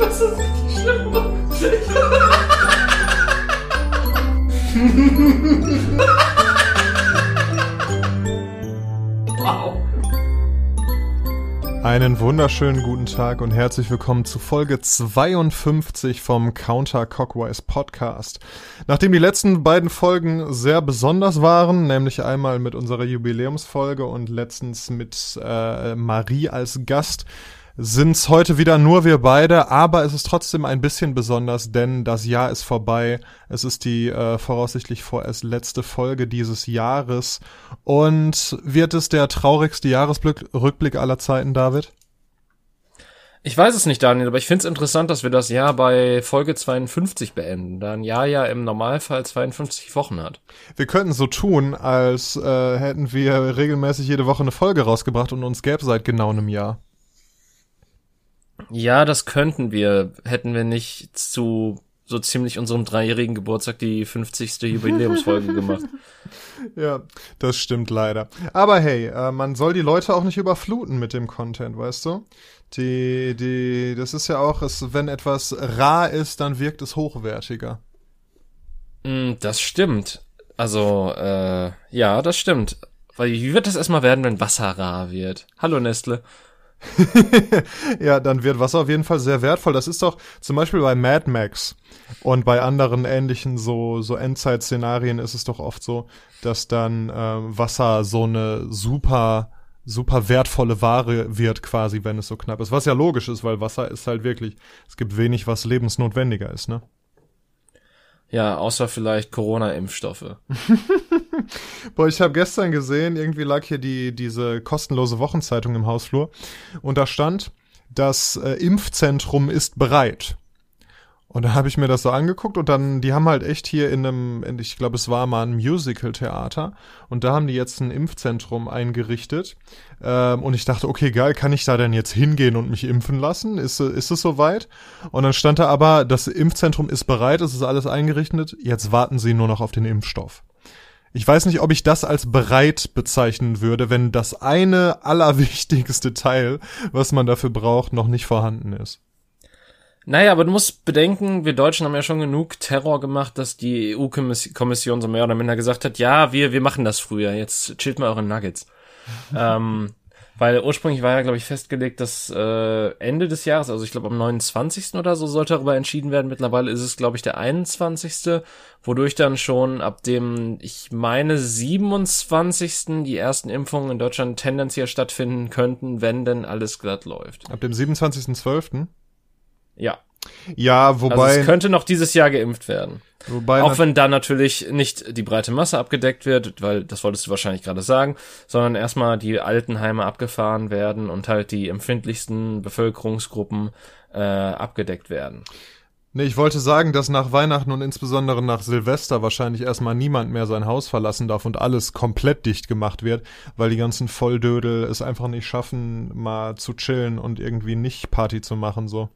Das ist richtig schlimm. wow. Einen wunderschönen guten Tag und herzlich willkommen zu Folge 52 vom Counter Cockwise Podcast. Nachdem die letzten beiden Folgen sehr besonders waren, nämlich einmal mit unserer Jubiläumsfolge und letztens mit äh, Marie als Gast, sind's heute wieder nur wir beide, aber es ist trotzdem ein bisschen besonders, denn das Jahr ist vorbei. Es ist die äh, voraussichtlich vorerst letzte Folge dieses Jahres. Und wird es der traurigste Jahresrückblick aller Zeiten, David? Ich weiß es nicht, Daniel, aber ich finde es interessant, dass wir das Jahr bei Folge 52 beenden, da ein Jahr ja im Normalfall 52 Wochen hat. Wir könnten so tun, als äh, hätten wir regelmäßig jede Woche eine Folge rausgebracht und uns gäbe seit genau einem Jahr. Ja, das könnten wir, hätten wir nicht zu so ziemlich unserem dreijährigen Geburtstag die 50. Jubiläumsfolge gemacht. Ja, das stimmt leider. Aber hey, äh, man soll die Leute auch nicht überfluten mit dem Content, weißt du? Die, die, das ist ja auch, es, wenn etwas rar ist, dann wirkt es hochwertiger. Mm, das stimmt. Also, äh, ja, das stimmt. Weil wie wird das erstmal werden, wenn Wasser rar wird? Hallo Nestle. ja, dann wird Wasser auf jeden Fall sehr wertvoll. Das ist doch zum Beispiel bei Mad Max und bei anderen ähnlichen so, so Endzeit-Szenarien ist es doch oft so, dass dann äh, Wasser so eine super, super wertvolle Ware wird quasi, wenn es so knapp ist. Was ja logisch ist, weil Wasser ist halt wirklich, es gibt wenig, was lebensnotwendiger ist, ne? Ja, außer vielleicht Corona-Impfstoffe. Boah, ich habe gestern gesehen, irgendwie lag hier die diese kostenlose Wochenzeitung im Hausflur und da stand, das äh, Impfzentrum ist bereit. Und da habe ich mir das so angeguckt und dann, die haben halt echt hier in einem, in, ich glaube, es war mal ein Musical-Theater und da haben die jetzt ein Impfzentrum eingerichtet. Ähm, und ich dachte, okay, geil, kann ich da denn jetzt hingehen und mich impfen lassen? Ist, ist es soweit? Und dann stand da aber, das Impfzentrum ist bereit, es ist alles eingerichtet, jetzt warten sie nur noch auf den Impfstoff. Ich weiß nicht, ob ich das als bereit bezeichnen würde, wenn das eine allerwichtigste Teil, was man dafür braucht, noch nicht vorhanden ist. Naja, aber du musst bedenken, wir Deutschen haben ja schon genug Terror gemacht, dass die EU-Kommission so mehr oder minder gesagt hat, ja, wir, wir machen das früher, jetzt chillt mal eure Nuggets. ähm, weil ursprünglich war ja, glaube ich, festgelegt, dass äh, Ende des Jahres, also ich glaube am 29. oder so, sollte darüber entschieden werden. Mittlerweile ist es, glaube ich, der 21., wodurch dann schon ab dem, ich meine, 27. die ersten Impfungen in Deutschland tendenziell stattfinden könnten, wenn denn alles glatt läuft. Ab dem 27.12.? Ja. Ja, wobei. Also es könnte noch dieses Jahr geimpft werden. Wobei Auch wenn da natürlich nicht die breite Masse abgedeckt wird, weil das wolltest du wahrscheinlich gerade sagen, sondern erstmal die Altenheime abgefahren werden und halt die empfindlichsten Bevölkerungsgruppen äh, abgedeckt werden. Nee, ich wollte sagen, dass nach Weihnachten und insbesondere nach Silvester wahrscheinlich erstmal niemand mehr sein Haus verlassen darf und alles komplett dicht gemacht wird, weil die ganzen Volldödel es einfach nicht schaffen, mal zu chillen und irgendwie nicht Party zu machen, so.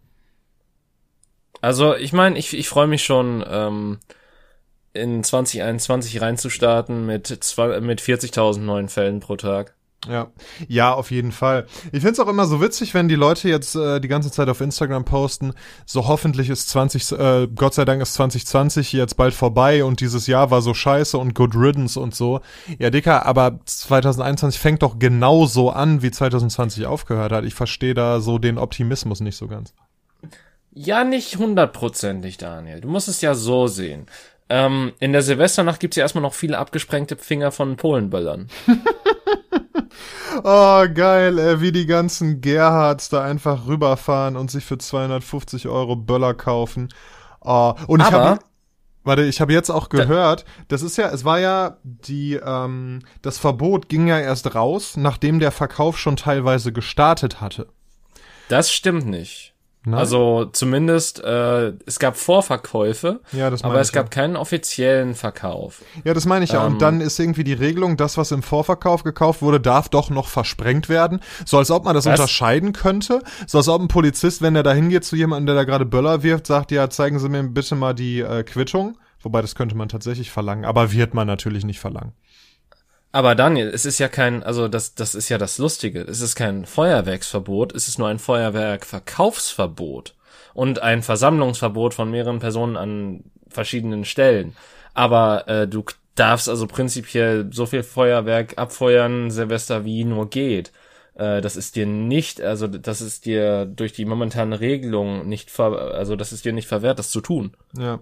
Also ich meine, ich, ich freue mich schon, ähm, in 2021 reinzustarten mit, mit 40.000 neuen Fällen pro Tag. Ja, ja, auf jeden Fall. Ich find's auch immer so witzig, wenn die Leute jetzt äh, die ganze Zeit auf Instagram posten, so hoffentlich ist 20, äh, Gott sei Dank ist 2020 jetzt bald vorbei und dieses Jahr war so scheiße und good riddance und so. Ja, Dicker, aber 2021 fängt doch genauso an, wie 2020 aufgehört hat. Ich verstehe da so den Optimismus nicht so ganz. Ja, nicht hundertprozentig, Daniel. Du musst es ja so sehen. Ähm, in der Silvesternacht gibt's ja erstmal noch viele abgesprengte Finger von Polenböllern. oh, geil, ey, wie die ganzen Gerhards da einfach rüberfahren und sich für 250 Euro Böller kaufen. Oh, und ich habe Warte, ich habe jetzt auch gehört, das ist ja, es war ja die, ähm, das Verbot ging ja erst raus, nachdem der Verkauf schon teilweise gestartet hatte. Das stimmt nicht. Nein. Also zumindest, äh, es gab Vorverkäufe, ja, das aber es gab ja. keinen offiziellen Verkauf. Ja, das meine ich ja. Ähm, und dann ist irgendwie die Regelung, das, was im Vorverkauf gekauft wurde, darf doch noch versprengt werden. So als ob man das was? unterscheiden könnte. So als ob ein Polizist, wenn er da hingeht zu jemandem, der da gerade Böller wirft, sagt, ja, zeigen Sie mir bitte mal die äh, Quittung. Wobei, das könnte man tatsächlich verlangen, aber wird man natürlich nicht verlangen. Aber Daniel, es ist ja kein, also das, das ist ja das Lustige. Es ist kein Feuerwerksverbot, es ist nur ein Feuerwerkverkaufsverbot. und ein Versammlungsverbot von mehreren Personen an verschiedenen Stellen. Aber äh, du darfst also prinzipiell so viel Feuerwerk abfeuern, Silvester, wie nur geht. Äh, das ist dir nicht, also das ist dir durch die momentane Regelung nicht ver, also das ist dir nicht verwehrt, das zu tun. Ja.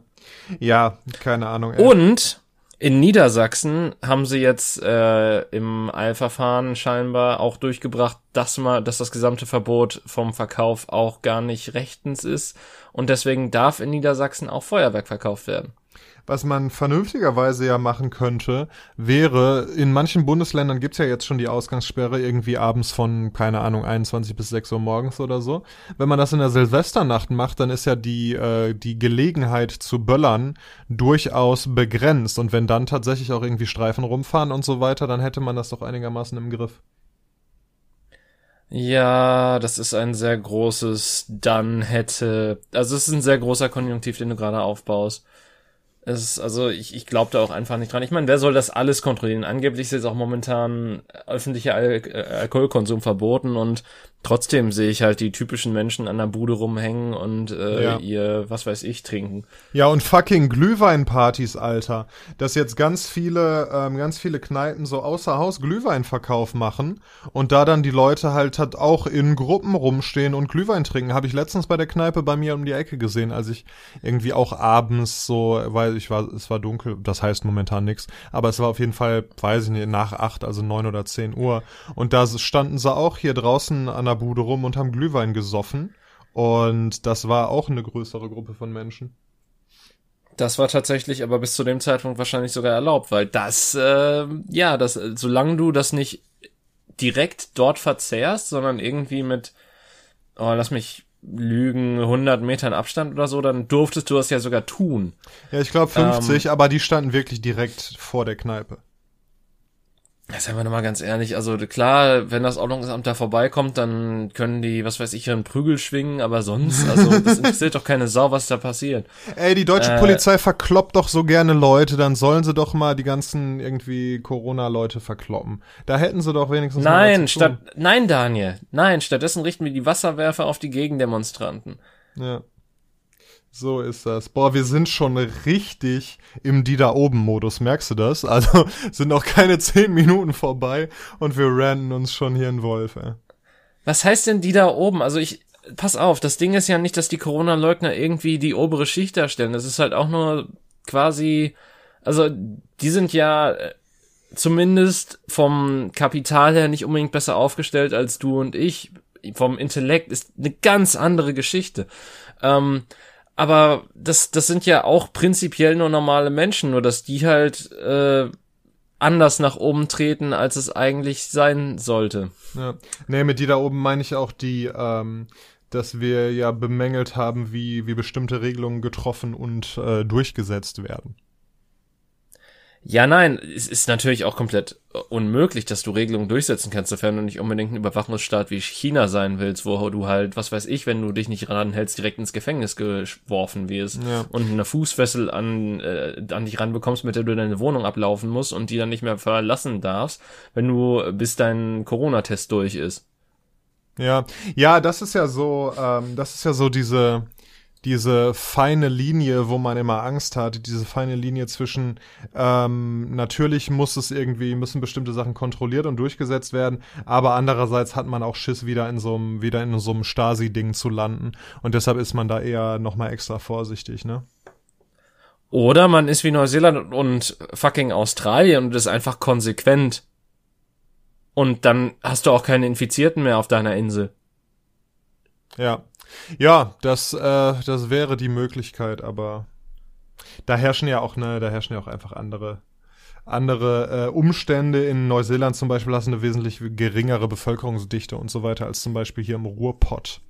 Ja, keine Ahnung. Ey. Und in Niedersachsen haben sie jetzt äh, im Eilverfahren scheinbar auch durchgebracht, dass man, dass das gesamte Verbot vom Verkauf auch gar nicht rechtens ist und deswegen darf in Niedersachsen auch Feuerwerk verkauft werden. Was man vernünftigerweise ja machen könnte, wäre, in manchen Bundesländern gibt's ja jetzt schon die Ausgangssperre irgendwie abends von, keine Ahnung, 21 bis 6 Uhr morgens oder so. Wenn man das in der Silvesternacht macht, dann ist ja die, äh, die Gelegenheit zu böllern durchaus begrenzt. Und wenn dann tatsächlich auch irgendwie Streifen rumfahren und so weiter, dann hätte man das doch einigermaßen im Griff. Ja, das ist ein sehr großes dann hätte. Also es ist ein sehr großer Konjunktiv, den du gerade aufbaust. Es also ich, ich glaube da auch einfach nicht dran. Ich meine, wer soll das alles kontrollieren? Angeblich ist jetzt auch momentan öffentlicher Al äh, Alkoholkonsum verboten und trotzdem sehe ich halt die typischen Menschen an der Bude rumhängen und äh, ja. ihr, was weiß ich, trinken. Ja, und fucking Glühweinpartys, Alter. Dass jetzt ganz viele, ähm, ganz viele Kneipen so außer Haus Glühweinverkauf machen und da dann die Leute halt, halt auch in Gruppen rumstehen und Glühwein trinken. Habe ich letztens bei der Kneipe bei mir um die Ecke gesehen, als ich irgendwie auch abends so, weil ich war, es war dunkel, das heißt momentan nix, aber es war auf jeden Fall, weiß ich nicht, nach acht, also neun oder zehn Uhr. Und da standen sie auch hier draußen an der der Bude rum und haben Glühwein gesoffen. Und das war auch eine größere Gruppe von Menschen. Das war tatsächlich aber bis zu dem Zeitpunkt wahrscheinlich sogar erlaubt, weil das, äh, ja, das, solange du das nicht direkt dort verzehrst, sondern irgendwie mit, oh, lass mich lügen, 100 Metern Abstand oder so, dann durftest du das ja sogar tun. Ja, ich glaube 50, ähm, aber die standen wirklich direkt vor der Kneipe. Seien wir nochmal ganz ehrlich, also klar, wenn das Ordnungsamt da vorbeikommt, dann können die, was weiß ich, ihren Prügel schwingen, aber sonst, also das interessiert doch keine Sau, was da passiert. Ey, die deutsche äh, Polizei verkloppt doch so gerne Leute, dann sollen sie doch mal die ganzen irgendwie Corona-Leute verkloppen. Da hätten sie doch wenigstens Nein, statt, nein, Daniel, nein, stattdessen richten wir die Wasserwerfer auf die Gegendemonstranten. Ja. So ist das. Boah, wir sind schon richtig im Die da oben Modus, merkst du das? Also sind noch keine zehn Minuten vorbei und wir ranten uns schon hier in Wolf, ey. Was heißt denn die da oben? Also ich, pass auf, das Ding ist ja nicht, dass die Corona-Leugner irgendwie die obere Schicht darstellen. Das ist halt auch nur quasi, also die sind ja äh, zumindest vom Kapital her nicht unbedingt besser aufgestellt als du und ich. Vom Intellekt ist eine ganz andere Geschichte. Ähm, aber das, das sind ja auch prinzipiell nur normale Menschen, nur dass die halt äh, anders nach oben treten, als es eigentlich sein sollte. Ja. Nee, mit die da oben meine ich auch die, ähm, dass wir ja bemängelt haben, wie, wie bestimmte Regelungen getroffen und äh, durchgesetzt werden. Ja, nein, es ist natürlich auch komplett unmöglich, dass du Regelungen durchsetzen kannst, sofern du nicht unbedingt ein Überwachungsstaat wie China sein willst, wo du halt, was weiß ich, wenn du dich nicht ranhältst, direkt ins Gefängnis geworfen wirst ja. und eine Fußfessel an, äh, an dich ranbekommst, mit der du deine Wohnung ablaufen musst und die dann nicht mehr verlassen darfst, wenn du bis dein Corona-Test durch ist. Ja, ja, das ist ja so, ähm, das ist ja so diese, diese feine Linie, wo man immer Angst hat, diese feine Linie zwischen ähm, natürlich muss es irgendwie, müssen bestimmte Sachen kontrolliert und durchgesetzt werden, aber andererseits hat man auch Schiss, wieder in so einem, wieder in so einem Stasi-Ding zu landen. Und deshalb ist man da eher nochmal extra vorsichtig, ne? Oder man ist wie Neuseeland und fucking Australien und ist einfach konsequent. Und dann hast du auch keine Infizierten mehr auf deiner Insel. Ja, ja, das, äh, das wäre die Möglichkeit, aber da herrschen ja auch, ne, da herrschen ja auch einfach andere, andere äh, Umstände. In Neuseeland zum Beispiel hast du eine wesentlich geringere Bevölkerungsdichte und so weiter als zum Beispiel hier im Ruhrpott.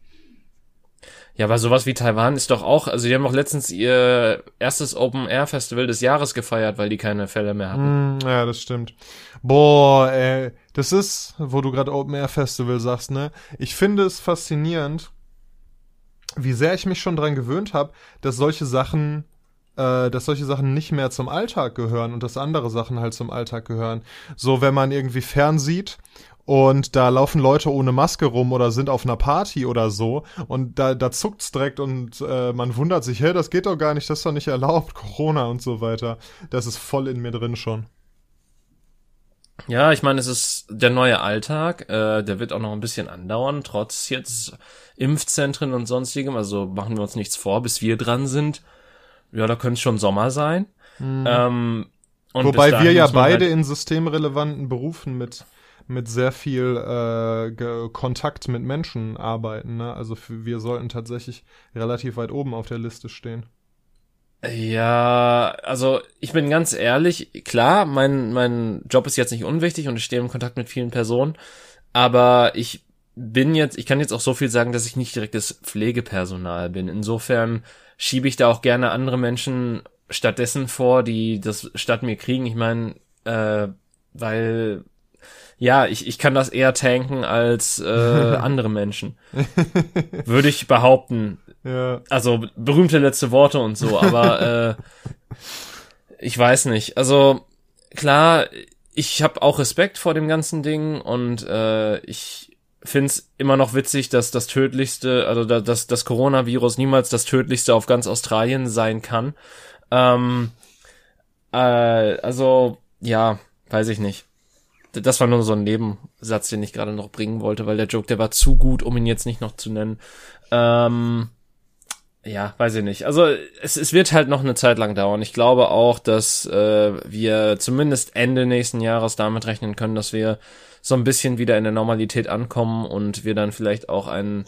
Ja, aber sowas wie Taiwan ist doch auch, also die haben auch letztens ihr erstes Open Air Festival des Jahres gefeiert, weil die keine Fälle mehr hatten. Mm, ja, das stimmt. Boah, ey, das ist, wo du gerade Open Air Festival sagst, ne? Ich finde es faszinierend, wie sehr ich mich schon dran gewöhnt habe, dass solche Sachen, äh, dass solche Sachen nicht mehr zum Alltag gehören und dass andere Sachen halt zum Alltag gehören. So, wenn man irgendwie fernsieht und da laufen Leute ohne Maske rum oder sind auf einer Party oder so und da, da zuckt's direkt und äh, man wundert sich, hä, das geht doch gar nicht, das ist doch nicht erlaubt, Corona und so weiter. Das ist voll in mir drin schon. Ja, ich meine, es ist der neue Alltag, äh, der wird auch noch ein bisschen andauern, trotz jetzt Impfzentren und sonstigem, also machen wir uns nichts vor, bis wir dran sind. Ja, da könnte es schon Sommer sein. Mhm. Ähm, Wobei wir ja beide halt in systemrelevanten Berufen mit mit sehr viel äh, Kontakt mit Menschen arbeiten. Ne? Also wir sollten tatsächlich relativ weit oben auf der Liste stehen. Ja, also ich bin ganz ehrlich, klar, mein, mein Job ist jetzt nicht unwichtig und ich stehe im Kontakt mit vielen Personen, aber ich bin jetzt, ich kann jetzt auch so viel sagen, dass ich nicht direktes Pflegepersonal bin. Insofern schiebe ich da auch gerne andere Menschen stattdessen vor, die das statt mir kriegen. Ich meine, äh, weil ja, ich, ich kann das eher tanken als äh, andere Menschen. Würde ich behaupten. Ja. Also berühmte letzte Worte und so, aber äh, ich weiß nicht. Also klar, ich habe auch Respekt vor dem ganzen Ding und äh, ich find's immer noch witzig, dass das tödlichste, also dass das Coronavirus niemals das tödlichste auf ganz Australien sein kann. Ähm, äh, also ja, weiß ich nicht. Das war nur so ein Nebensatz, den ich gerade noch bringen wollte, weil der Joke, der war zu gut, um ihn jetzt nicht noch zu nennen. Ähm, ja, weiß ich nicht. Also es, es wird halt noch eine Zeit lang dauern. Ich glaube auch, dass äh, wir zumindest Ende nächsten Jahres damit rechnen können, dass wir so ein bisschen wieder in der Normalität ankommen und wir dann vielleicht auch einen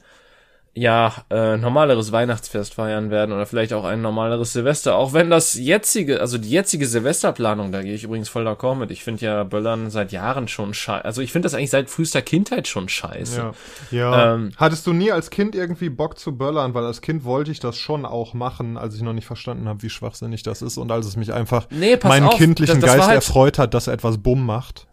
ja, äh, normaleres Weihnachtsfest feiern werden oder vielleicht auch ein normaleres Silvester. Auch wenn das jetzige, also die jetzige Silvesterplanung, da gehe ich übrigens voll d'accord mit. Ich finde ja Böllern seit Jahren schon scheiße. Also ich finde das eigentlich seit frühester Kindheit schon scheiße. Ja. ja. Ähm, Hattest du nie als Kind irgendwie Bock zu böllern? Weil als Kind wollte ich das schon auch machen, als ich noch nicht verstanden habe, wie schwachsinnig das ist und als es mich einfach nee, meinen auf, kindlichen das, das Geist halt erfreut hat, dass er etwas Bumm macht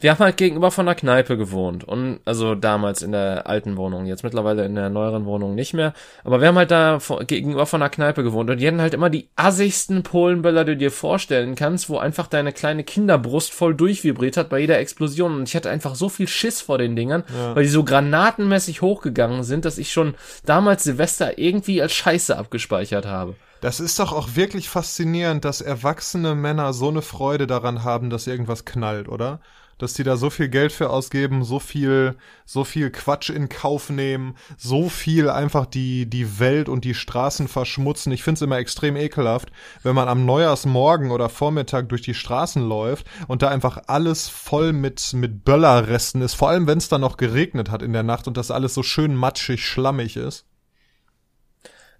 wir haben halt gegenüber von einer Kneipe gewohnt und also damals in der alten Wohnung, jetzt mittlerweile in der neueren Wohnung nicht mehr, aber wir haben halt da gegenüber von einer Kneipe gewohnt und die hatten halt immer die assigsten Polenböller, die du dir vorstellen kannst, wo einfach deine kleine Kinderbrust voll durchvibriert hat bei jeder Explosion und ich hatte einfach so viel Schiss vor den Dingern, ja. weil die so granatenmäßig hochgegangen sind, dass ich schon damals Silvester irgendwie als Scheiße abgespeichert habe. Das ist doch auch wirklich faszinierend, dass erwachsene Männer so eine Freude daran haben, dass irgendwas knallt, oder? Dass die da so viel Geld für ausgeben, so viel, so viel Quatsch in Kauf nehmen, so viel einfach die, die Welt und die Straßen verschmutzen. Ich find's immer extrem ekelhaft, wenn man am Neujahrsmorgen oder Vormittag durch die Straßen läuft und da einfach alles voll mit, mit Böllerresten ist, vor allem wenn es dann noch geregnet hat in der Nacht und das alles so schön matschig, schlammig ist.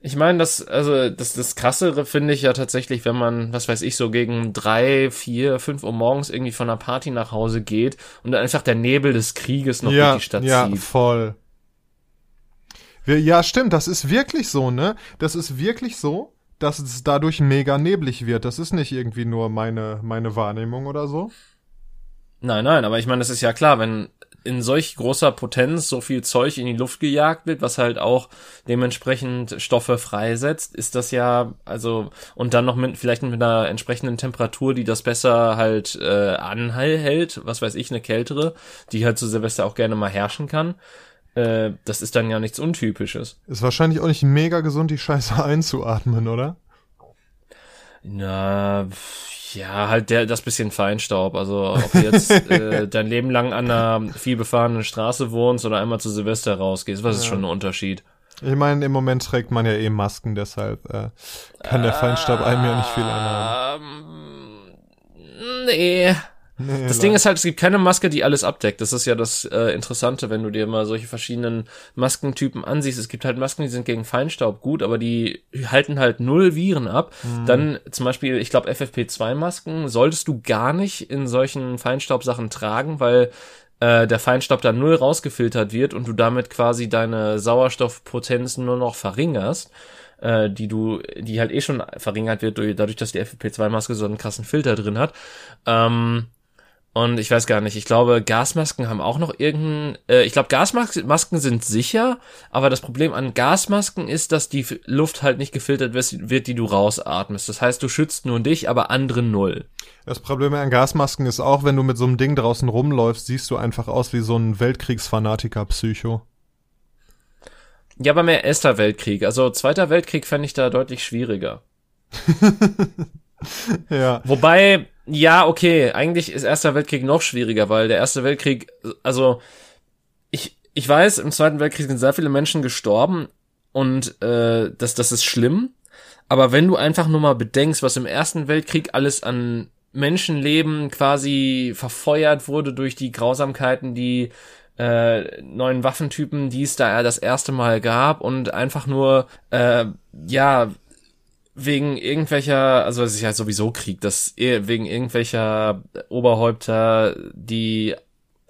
Ich meine, das, also das, das Krassere finde ich ja tatsächlich, wenn man, was weiß ich, so gegen drei, vier, fünf Uhr morgens irgendwie von einer Party nach Hause geht und dann einfach der Nebel des Krieges noch ja, durch die Stadt ja, zieht. Ja, voll. Ja, stimmt, das ist wirklich so, ne? Das ist wirklich so, dass es dadurch mega neblig wird. Das ist nicht irgendwie nur meine, meine Wahrnehmung oder so. Nein, nein, aber ich meine, das ist ja klar, wenn in solch großer Potenz so viel Zeug in die Luft gejagt wird, was halt auch dementsprechend Stoffe freisetzt, ist das ja, also, und dann noch mit, vielleicht mit einer entsprechenden Temperatur, die das besser halt äh, anhält, was weiß ich, eine kältere, die halt zu Silvester auch gerne mal herrschen kann. Äh, das ist dann ja nichts Untypisches. Ist wahrscheinlich auch nicht mega gesund, die Scheiße einzuatmen, oder? Na, ja, halt der, das bisschen Feinstaub. Also ob du jetzt äh, dein Leben lang an einer vielbefahrenen Straße wohnst oder einmal zu Silvester rausgehst, was ja. ist schon ein Unterschied. Ich meine, im Moment trägt man ja eh Masken, deshalb äh, kann der Feinstaub einem ja nicht viel anhaben. Ähm, nee, Nee, das Ding ist halt, es gibt keine Maske, die alles abdeckt. Das ist ja das äh, Interessante, wenn du dir mal solche verschiedenen Maskentypen ansiehst. Es gibt halt Masken, die sind gegen Feinstaub gut, aber die halten halt null Viren ab. Mhm. Dann zum Beispiel, ich glaube, FFP2-Masken solltest du gar nicht in solchen Feinstaubsachen tragen, weil äh, der Feinstaub dann null rausgefiltert wird und du damit quasi deine Sauerstoffpotenzen nur noch verringerst äh, die du, die halt eh schon verringert wird, dadurch, dass die FFP2-Maske so einen krassen Filter drin hat. Ähm, Und ich weiß gar nicht, ich glaube, Gasmasken haben auch noch irgendeinen, äh, ich glaube, Gasmasken sind sicher, aber das Problem an Gasmasken ist, dass die Luft halt nicht gefiltert wird, die du rausatmest. Das heißt, du schützt nur dich, aber andere null. Das Problem an Gasmasken ist auch, wenn du mit so einem Ding draußen rumläufst, siehst du einfach aus wie so ein Weltkriegsfanatiker-Psycho. Ja, aber mehr Erster Weltkrieg. Also Zweiter Weltkrieg fände ich da deutlich schwieriger. ja. Wobei, ja, okay, eigentlich ist Erster Weltkrieg noch schwieriger, weil der Erste Weltkrieg, also ich, ich weiß, im Zweiten Weltkrieg sind sehr viele Menschen gestorben und äh, das, das ist schlimm. Aber wenn du einfach nur mal bedenkst, was im Ersten Weltkrieg alles an Menschenleben quasi verfeuert wurde durch die Grausamkeiten, die äh, neuen Waffentypen, die es da das erste Mal gab und einfach nur äh, ja wegen irgendwelcher, also es ist ja sowieso Krieg, dass wegen irgendwelcher Oberhäupter die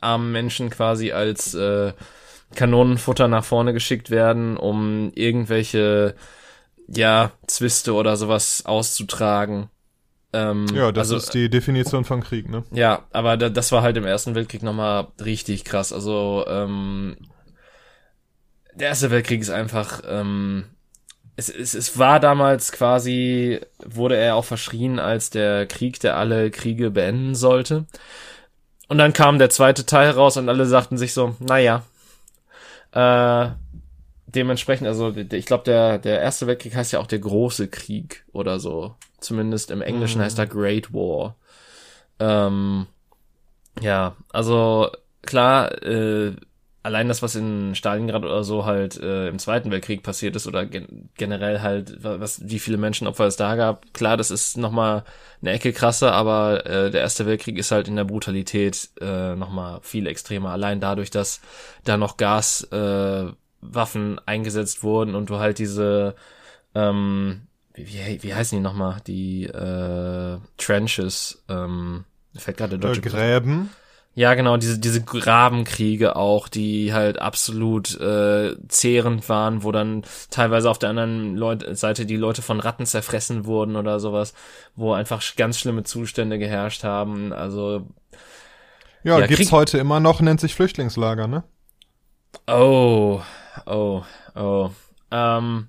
armen Menschen quasi als äh, Kanonenfutter nach vorne geschickt werden, um irgendwelche ja Zwiste oder sowas auszutragen. Ähm, ja, das also, ist die Definition von Krieg, ne? Ja, aber da, das war halt im Ersten Weltkrieg nochmal richtig krass. Also ähm, der Erste Weltkrieg ist einfach ähm, es, es, es war damals quasi, wurde er auch verschrien als der Krieg, der alle Kriege beenden sollte. Und dann kam der zweite Teil raus und alle sagten sich so, naja, äh, dementsprechend, also ich glaube, der, der Erste Weltkrieg heißt ja auch der große Krieg oder so. Zumindest im Englischen mhm. heißt er Great War. Ähm, ja, also klar, äh, allein das, was in Stalingrad oder so halt äh, im Zweiten Weltkrieg passiert ist oder gen generell halt, was wie viele Menschenopfer es da gab, klar, das ist nochmal eine Ecke krasser, aber äh, der Erste Weltkrieg ist halt in der Brutalität äh, nochmal viel extremer. Allein dadurch, dass da noch Gaswaffen äh, eingesetzt wurden und du halt diese ähm, wie, wie, wie heißen die nochmal? Die äh, Trenches, ähm, fällt gerade der deutsche äh, Gräben. Ja, genau, diese, diese Grabenkriege auch, die halt absolut äh, zehrend waren, wo dann teilweise auf der anderen Leut Seite die Leute von Ratten zerfressen wurden oder sowas, wo einfach ganz schlimme Zustände geherrscht haben. Also ja, ja gibt's Krieg heute immer noch, nennt sich Flüchtlingslager, ne? Oh, oh, oh. Ähm,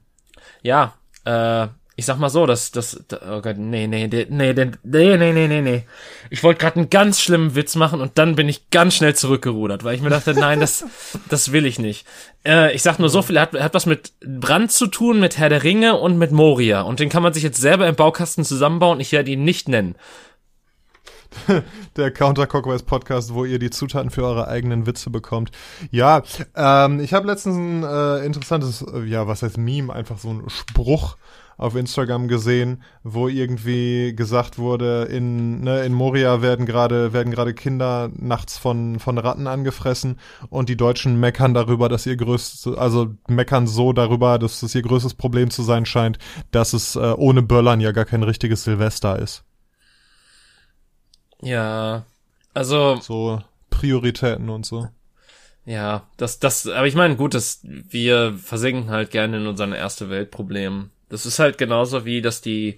ja, äh, ich sag mal so, das, das, oh Gott, nee, nee, nee, nee, nee, nee, nee, nee, nee. Ich wollte gerade einen ganz schlimmen Witz machen und dann bin ich ganz schnell zurückgerudert, weil ich mir dachte, nein, das, das will ich nicht. Äh, ich sag nur so viel, er hat, hat was mit Brand zu tun, mit Herr der Ringe und mit Moria. Und den kann man sich jetzt selber im Baukasten zusammenbauen. Ich werde ihn nicht nennen. der Counter Cockwise Podcast, wo ihr die Zutaten für eure eigenen Witze bekommt. Ja, ähm, ich habe letztens ein äh, interessantes, äh, ja, was heißt Meme, einfach so ein Spruch auf Instagram gesehen, wo irgendwie gesagt wurde, in, ne, in Moria werden gerade werden gerade Kinder nachts von von Ratten angefressen und die Deutschen meckern darüber, dass ihr größtes, also meckern so darüber, dass es ihr größtes Problem zu sein scheint, dass es äh, ohne Böllern ja gar kein richtiges Silvester ist. Ja, also so Prioritäten und so. Ja, das, das, aber ich meine, gut, dass wir versinken halt gerne in unseren erste Weltproblemen. Das ist halt genauso wie, dass die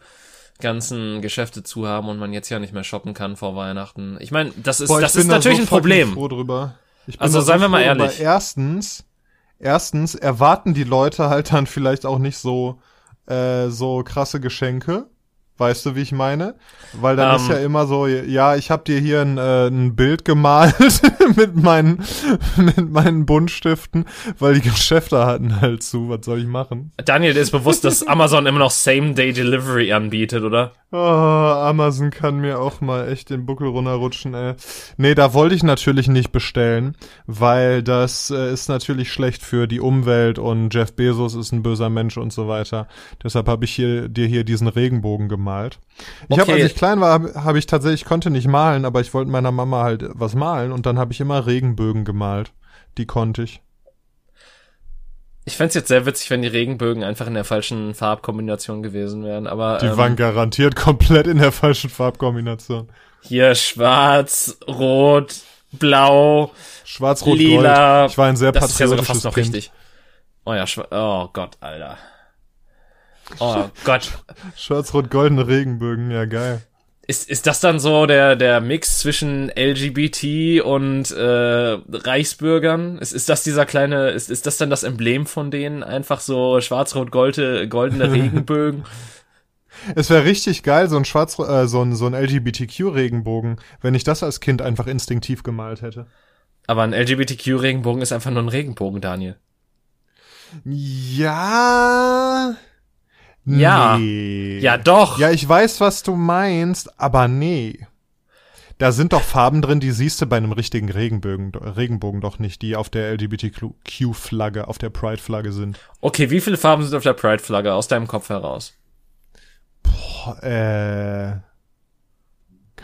ganzen Geschäfte zu haben und man jetzt ja nicht mehr shoppen kann vor Weihnachten. Ich meine, das ist, Boah, das ist natürlich da so ein Problem. Also seien wir mal ehrlich. Erstens, erstens erwarten die Leute halt dann vielleicht auch nicht so äh, so krasse Geschenke. Weißt du, wie ich meine? Weil dann um, ist ja ähm. immer so, ja, ich habe dir hier ein, äh, ein Bild gemalt mit meinen mit meinen Buntstiften, weil die Geschäfte hatten halt zu. Was soll ich machen? Daniel, ist bewusst, dass Amazon immer noch Same-Day-Delivery anbietet, oder? Oh, Amazon kann mir auch mal echt den Buckel runterrutschen, ey. Nee, da wollte ich natürlich nicht bestellen, weil das äh, ist natürlich schlecht für die Umwelt und Jeff Bezos ist ein böser Mensch und so weiter. Deshalb habe ich hier dir hier diesen Regenbogen gemalt. Ich okay. habe, als ich klein war, habe hab ich tatsächlich, ich konnte nicht malen, aber ich wollte meiner Mama halt was malen und dann habe ich immer Regenbögen gemalt. Die konnte ich. Ich fände jetzt sehr witzig, wenn die Regenbögen einfach in der falschen Farbkombination gewesen wären, aber. Die ähm, waren garantiert komplett in der falschen Farbkombination. Hier schwarz, rot, blau, schwarz, rot, lila. Gold. Ich war ein sehr das patriotisches ist ja sogar fast noch kind. richtig. Oh ja, oh Gott, Alter. Oh Gott. Schwarz, rot, goldene Regenbögen, ja geil. ist, ist das dann so der, der Mix zwischen LGBT und äh, Reichsbürgern? Ist, ist das dieser kleine, ist, ist das dann das Emblem von denen? Einfach so schwarz-rot-goldene goldene Regenbögen? Es wäre richtig geil, so ein schwarz, äh, so ein, so ein LGBTQ-Regenbogen, wenn ich das als Kind einfach instinktiv gemalt hätte. Aber ein LGBTQ-Regenbogen ist einfach nur ein Regenbogen, Daniel. Ja. Ja. Nee. Ja, doch. Ja, ich weiß, was du meinst, aber nee. Da sind doch Farben drin, die siehst du bei einem richtigen Regenbogen, Regenbogen doch nicht, die auf der LGBTQ-Flagge, auf der Pride-Flagge sind. Okay, wie viele Farben sind auf der Pride-Flagge aus deinem Kopf heraus? Boah, äh,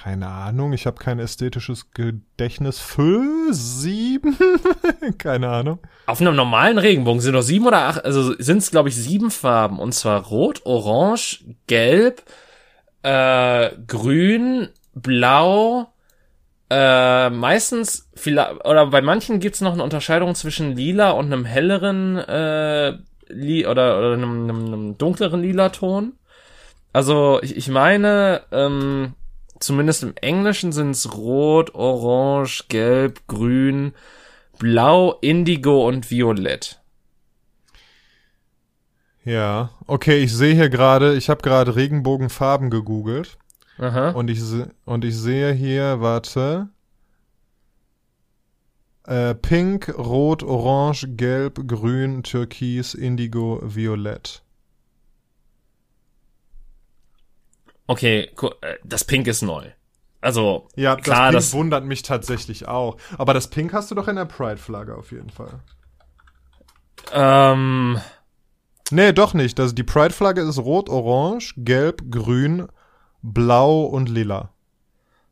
keine Ahnung, ich habe kein ästhetisches Gedächtnis. Fünf, sieben? keine Ahnung. Auf einem normalen Regenbogen sind noch sieben oder acht, also sind es, glaube ich, sieben Farben. Und zwar rot, orange, gelb, äh, grün, blau, äh, meistens, vielleicht, oder bei manchen gibt's noch eine Unterscheidung zwischen lila und einem helleren, äh, li oder, oder einem, einem, einem dunkleren lila Ton. Also, ich, ich meine, ähm, zumindest im Englischen sind's rot, orange, gelb, grün, blau, indigo und violett. Ja, okay, ich sehe hier gerade, ich habe gerade Regenbogenfarben gegoogelt. Aha. Und ich, und ich sehe hier, warte. Äh, Pink, Rot, Orange, Gelb, Grün, Türkis, Indigo, Violett. Okay, äh, das Pink ist neu. Also, Ja, klar, das das, Pink wundert mich tatsächlich auch. Aber das Pink hast du doch in der Pride-Flagge auf jeden Fall. ähm, Nee, doch nicht. Das, die Pride-Flagge ist Rot, Orange, Gelb, Grün, Blau und Lila.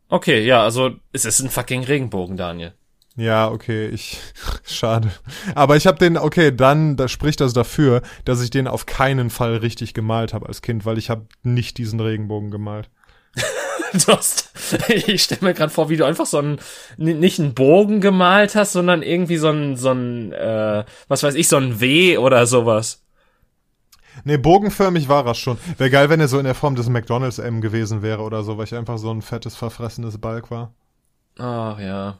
okay, ja, also, es ist ein fucking Regenbogen, Daniel. Ja, okay, ich schade. Aber ich habe den okay, dann da spricht das dafür, dass ich den auf keinen Fall richtig gemalt habe als Kind, weil ich habe nicht diesen Regenbogen gemalt. Hast, ich stelle mir gerade vor, wie du einfach so einen, nicht einen Bogen gemalt hast, sondern irgendwie so ein, so ein, äh, was weiß ich, so ein W oder sowas. Nee, bogenförmig war das schon. Wäre geil, wenn er so in der Form des McDonald's M gewesen wäre oder so, weil ich einfach so ein fettes verfressenes Balk war. Ach ja.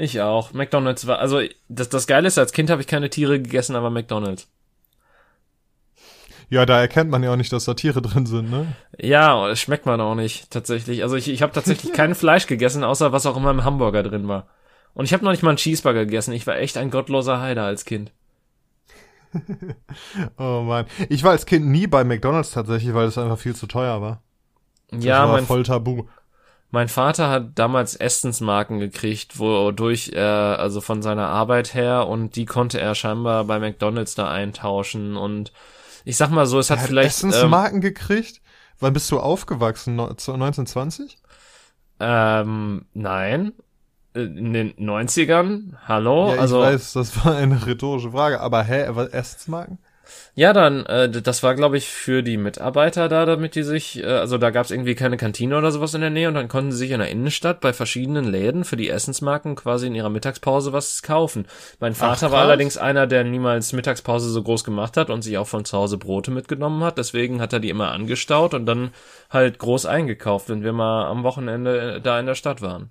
Ich auch. McDonalds war, also das, das Geile ist, als Kind habe ich keine Tiere gegessen, aber McDonalds. Ja, da erkennt man ja auch nicht, dass da Tiere drin sind, ne? Ja, es schmeckt man auch nicht, tatsächlich. Also ich, ich habe tatsächlich kein Fleisch gegessen, außer was auch immer im Hamburger drin war. Und ich habe noch nicht mal einen Cheeseburger gegessen. Ich war echt ein gottloser Heider als Kind. Oh man, ich war als Kind nie bei McDonald's tatsächlich, weil es einfach viel zu teuer war. Das ja, war mein, voll tabu. Mein Vater hat damals Essensmarken gekriegt, wodurch er, also von seiner Arbeit her, und die konnte er scheinbar bei McDonalds da eintauschen. Und ich sag mal so, es hat Er hat vielleicht. Ähm, Essensmarken gekriegt? Wann bist du aufgewachsen? No- 1920? ähm, nein. Äh, In den 90ern? Hallo? ja, ich also. weiß, das war eine rhetorische Frage, aber hä, was Essensmarken? Ja, dann, äh, das war, glaube ich, für die Mitarbeiter da, damit die sich, äh, also da gab es irgendwie keine Kantine oder sowas in der Nähe und dann konnten sie sich in der Innenstadt bei verschiedenen Läden für die Essensmarken quasi in ihrer Mittagspause was kaufen. Mein Vater war krass. allerdings einer, der niemals Mittagspause so groß gemacht hat und sich auch von zu Hause Brote mitgenommen hat, deswegen hat er die immer angestaut und dann halt groß eingekauft, wenn wir mal am Wochenende äh, da in der Stadt waren.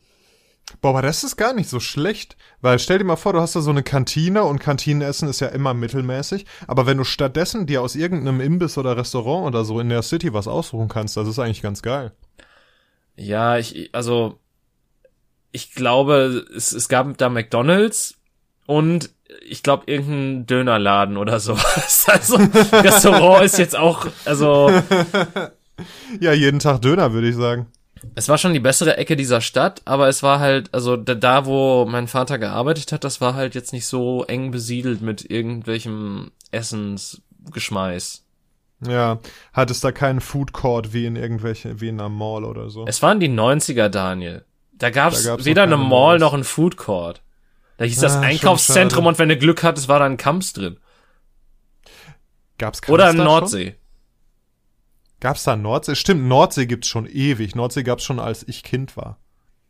Boah, aber das ist gar nicht so schlecht, weil stell dir mal vor, du hast da so eine Kantine und Kantinenessen ist ja immer mittelmäßig, aber wenn du stattdessen dir aus irgendeinem Imbiss oder Restaurant oder so in der City was aussuchen kannst, das ist eigentlich ganz geil. Ja, ich, also, ich glaube, es, es gab da McDonalds und ich glaube irgendein Dönerladen oder so. Also, Restaurant ist jetzt auch, also, Ja, jeden Tag Döner, würde ich sagen. Es war schon die bessere Ecke dieser Stadt, aber es war halt, also da, da wo mein Vater gearbeitet hat, das war halt jetzt nicht so eng besiedelt mit irgendwelchem Essensgeschmeiß. Ja, hat es da keinen Food Court wie in irgendwelche, wie in einer Mall oder so. Es waren die 90er, Daniel. Da gab's, Da gab's weder eine Mall Malls. noch ein Food Court. Da hieß das Ah, Einkaufszentrum und wenn du Glück hattest, war da ein Kamps drin. Gab's Oder Kamps ein da Nordsee. Schon? Gab's da Nordsee? Stimmt, Nordsee gibt's schon ewig. Nordsee gab's schon, als ich Kind war.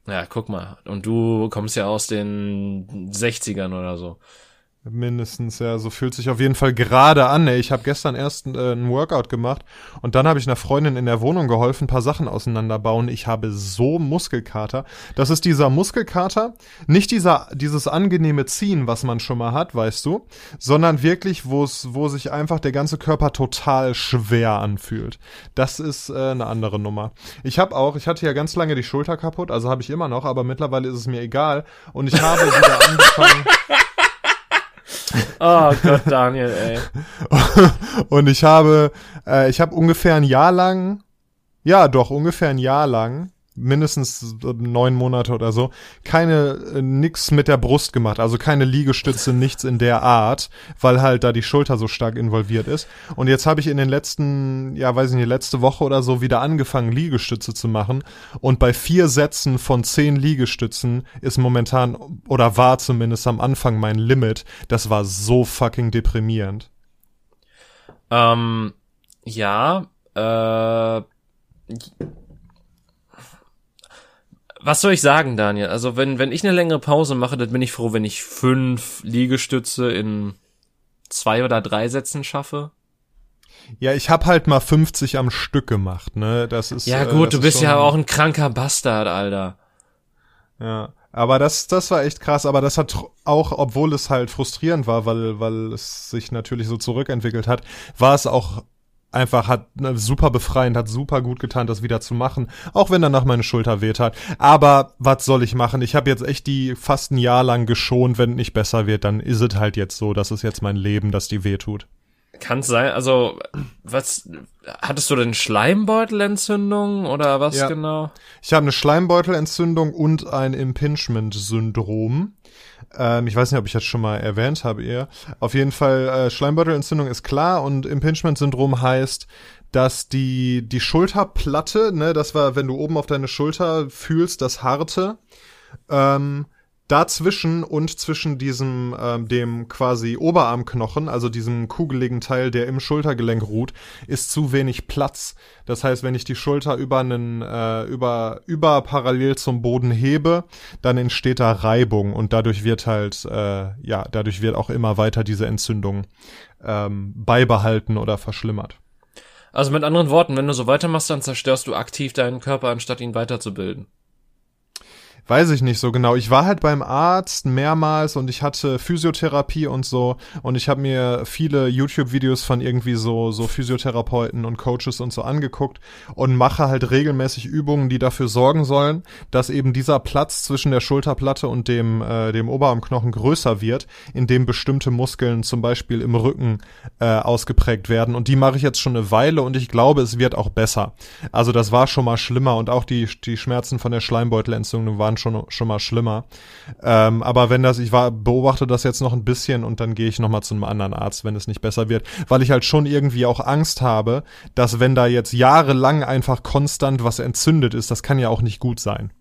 Ja, guck mal. Und du kommst ja aus den 60ern oder so. Mindestens, ja. So fühlt sich auf jeden Fall gerade an. Ey. Ich habe gestern erst äh, ein Workout gemacht und dann habe ich einer Freundin in der Wohnung geholfen, ein paar Sachen auseinanderbauen. Ich habe so Muskelkater. Das ist dieser Muskelkater, nicht dieser dieses angenehme Ziehen, was man schon mal hat, weißt du, sondern wirklich, wo es, wo sich einfach der ganze Körper total schwer anfühlt. Das ist äh, eine andere Nummer. Ich habe auch, ich hatte ja ganz lange die Schulter kaputt, also habe ich immer noch, aber mittlerweile ist es mir egal und ich habe wieder angefangen. Oh Gott, Daniel, ey. und ich habe, äh, ich habe ungefähr ein Jahr lang, ja doch, ungefähr ein Jahr lang mindestens neun Monate oder so, keine, äh, nix mit der Brust gemacht, also keine Liegestütze, nichts in der Art, weil halt da die Schulter so stark involviert ist. Und jetzt habe ich in den letzten, ja, weiß ich nicht, letzte Woche oder so wieder angefangen, Liegestütze zu machen. Und bei vier Sätzen von zehn Liegestützen ist momentan, oder war zumindest am Anfang mein Limit. Das war so fucking deprimierend. Ähm, ja, äh, was soll ich sagen, Daniel? Also wenn, wenn ich eine längere Pause mache, dann bin ich froh, wenn ich fünf Liegestütze in zwei oder drei Sätzen schaffe. Ja, ich hab halt mal 50 am Stück gemacht, ne? Das ist Ja gut, äh, du bist ja auch ein kranker Bastard, Alter. Ja, aber das das war echt krass, aber das hat auch obwohl es halt frustrierend war, weil weil es sich natürlich so zurückentwickelt hat, war es auch einfach hat ne, super befreiend, hat super gut getan, das wieder zu machen, auch wenn danach meine Schulter weht hat. Aber was soll ich machen? Ich habe jetzt echt die fast ein Jahr lang geschont, wenn nicht besser wird, dann ist es halt jetzt so, das ist jetzt mein Leben, dass die wehtut. Kann sein, also was hattest du denn Schleimbeutelentzündung oder was ja. genau? Ich habe eine Schleimbeutelentzündung und ein Impingement-Syndrom. Ähm, ich weiß nicht, ob ich das schon mal erwähnt habe eher. Auf jeden Fall, äh, Schleimbeutelentzündung ist klar und Impingement-Syndrom heißt, dass die, die Schulterplatte, ne, das war, wenn du oben auf deine Schulter fühlst, das harte, ähm, dazwischen und zwischen diesem ähm, dem quasi Oberarmknochen, also diesem kugeligen Teil, der im Schultergelenk ruht, ist zu wenig Platz. Das heißt, wenn ich die Schulter über einen äh, über über parallel zum Boden hebe, dann entsteht da Reibung und dadurch wird halt äh, ja dadurch wird auch immer weiter diese Entzündung ähm, beibehalten oder verschlimmert. Also mit anderen Worten, wenn du so weitermachst, dann zerstörst du aktiv deinen Körper, anstatt ihn weiterzubilden. Weiß ich nicht so genau. Ich war halt beim Arzt mehrmals und ich hatte Physiotherapie und so und ich habe mir viele YouTube-Videos von irgendwie so so Physiotherapeuten und Coaches und so angeguckt und mache halt regelmäßig Übungen, die dafür sorgen sollen, dass eben dieser Platz zwischen der Schulterplatte und dem äh, dem Oberarmknochen größer wird, in dem bestimmte Muskeln zum Beispiel im Rücken äh, ausgeprägt werden und die mache ich jetzt schon eine Weile und ich glaube, es wird auch besser. Also das war schon mal schlimmer und auch die die Schmerzen von der Schleimbeutelentzündung waren schon, schon mal schlimmer. Ähm, aber wenn das, ich war, beobachte das jetzt noch ein bisschen und dann gehe ich nochmal zu einem anderen Arzt, wenn es nicht besser wird, weil ich halt schon irgendwie auch Angst habe, dass wenn da jetzt jahrelang einfach konstant was entzündet ist, das kann ja auch nicht gut sein.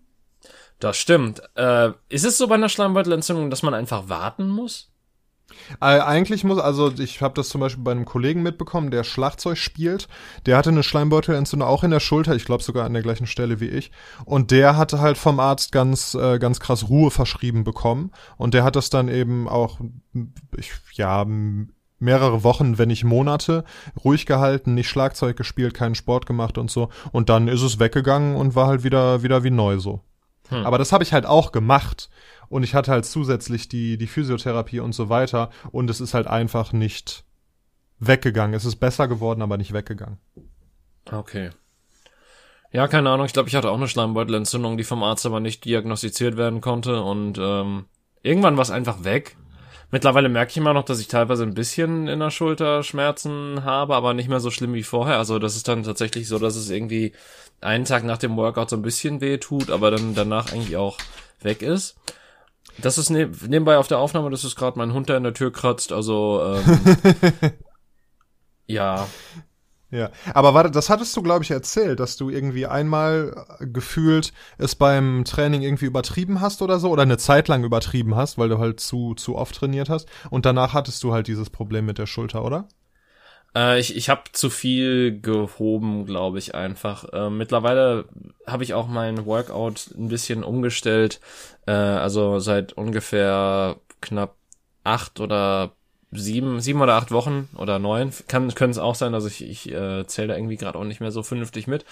Das stimmt. Äh, ist es so bei einer Schleimbeutelentzündung, dass man einfach warten muss? Äh, eigentlich muss, also ich habe das zum Beispiel bei einem Kollegen mitbekommen, der Schlagzeug spielt. Der hatte eine Schleimbeutelentzündung auch in der Schulter, ich glaube sogar an der gleichen Stelle wie ich. Und der hatte halt vom Arzt ganz, äh, ganz krass Ruhe verschrieben bekommen. Und der hat das dann eben auch, ich, ja, mehrere Wochen, wenn nicht Monate, ruhig gehalten, nicht Schlagzeug gespielt, keinen Sport gemacht und so. Und dann ist es weggegangen und war halt wieder, wieder wie neu so. Hm. Aber das habe ich halt auch gemacht und ich hatte halt zusätzlich die, die Physiotherapie und so weiter und es ist halt einfach nicht weggegangen. Es ist besser geworden, aber nicht weggegangen. Okay. Ja, keine Ahnung. Ich glaube, ich hatte auch eine Schleimbeutelentzündung, die vom Arzt aber nicht diagnostiziert werden konnte und ähm, irgendwann war es einfach weg. Mittlerweile merke ich immer noch, dass ich teilweise ein bisschen in der Schulter Schmerzen habe, aber nicht mehr so schlimm wie vorher. Also das ist dann tatsächlich so, dass es irgendwie einen Tag nach dem Workout so ein bisschen weh tut, aber dann danach eigentlich auch weg ist. Das ist ne nebenbei auf der Aufnahme, das ist gerade mein Hund, der in der Tür kratzt, also ähm, ja. Ja, aber warte, das hattest du, glaube ich, erzählt, dass du irgendwie einmal gefühlt es beim Training irgendwie übertrieben hast oder so, oder eine Zeit lang übertrieben hast, weil du halt zu, zu oft trainiert hast. Und danach hattest du halt dieses Problem mit der Schulter, oder? Äh, ich ich habe zu viel gehoben, glaube ich einfach. Äh, mittlerweile habe ich auch mein Workout ein bisschen umgestellt. Äh, also seit ungefähr knapp acht oder sieben, sieben oder acht Wochen oder neun, kann können es auch sein, also ich, ich äh, zähle da irgendwie gerade auch nicht mehr so vernünftig mit,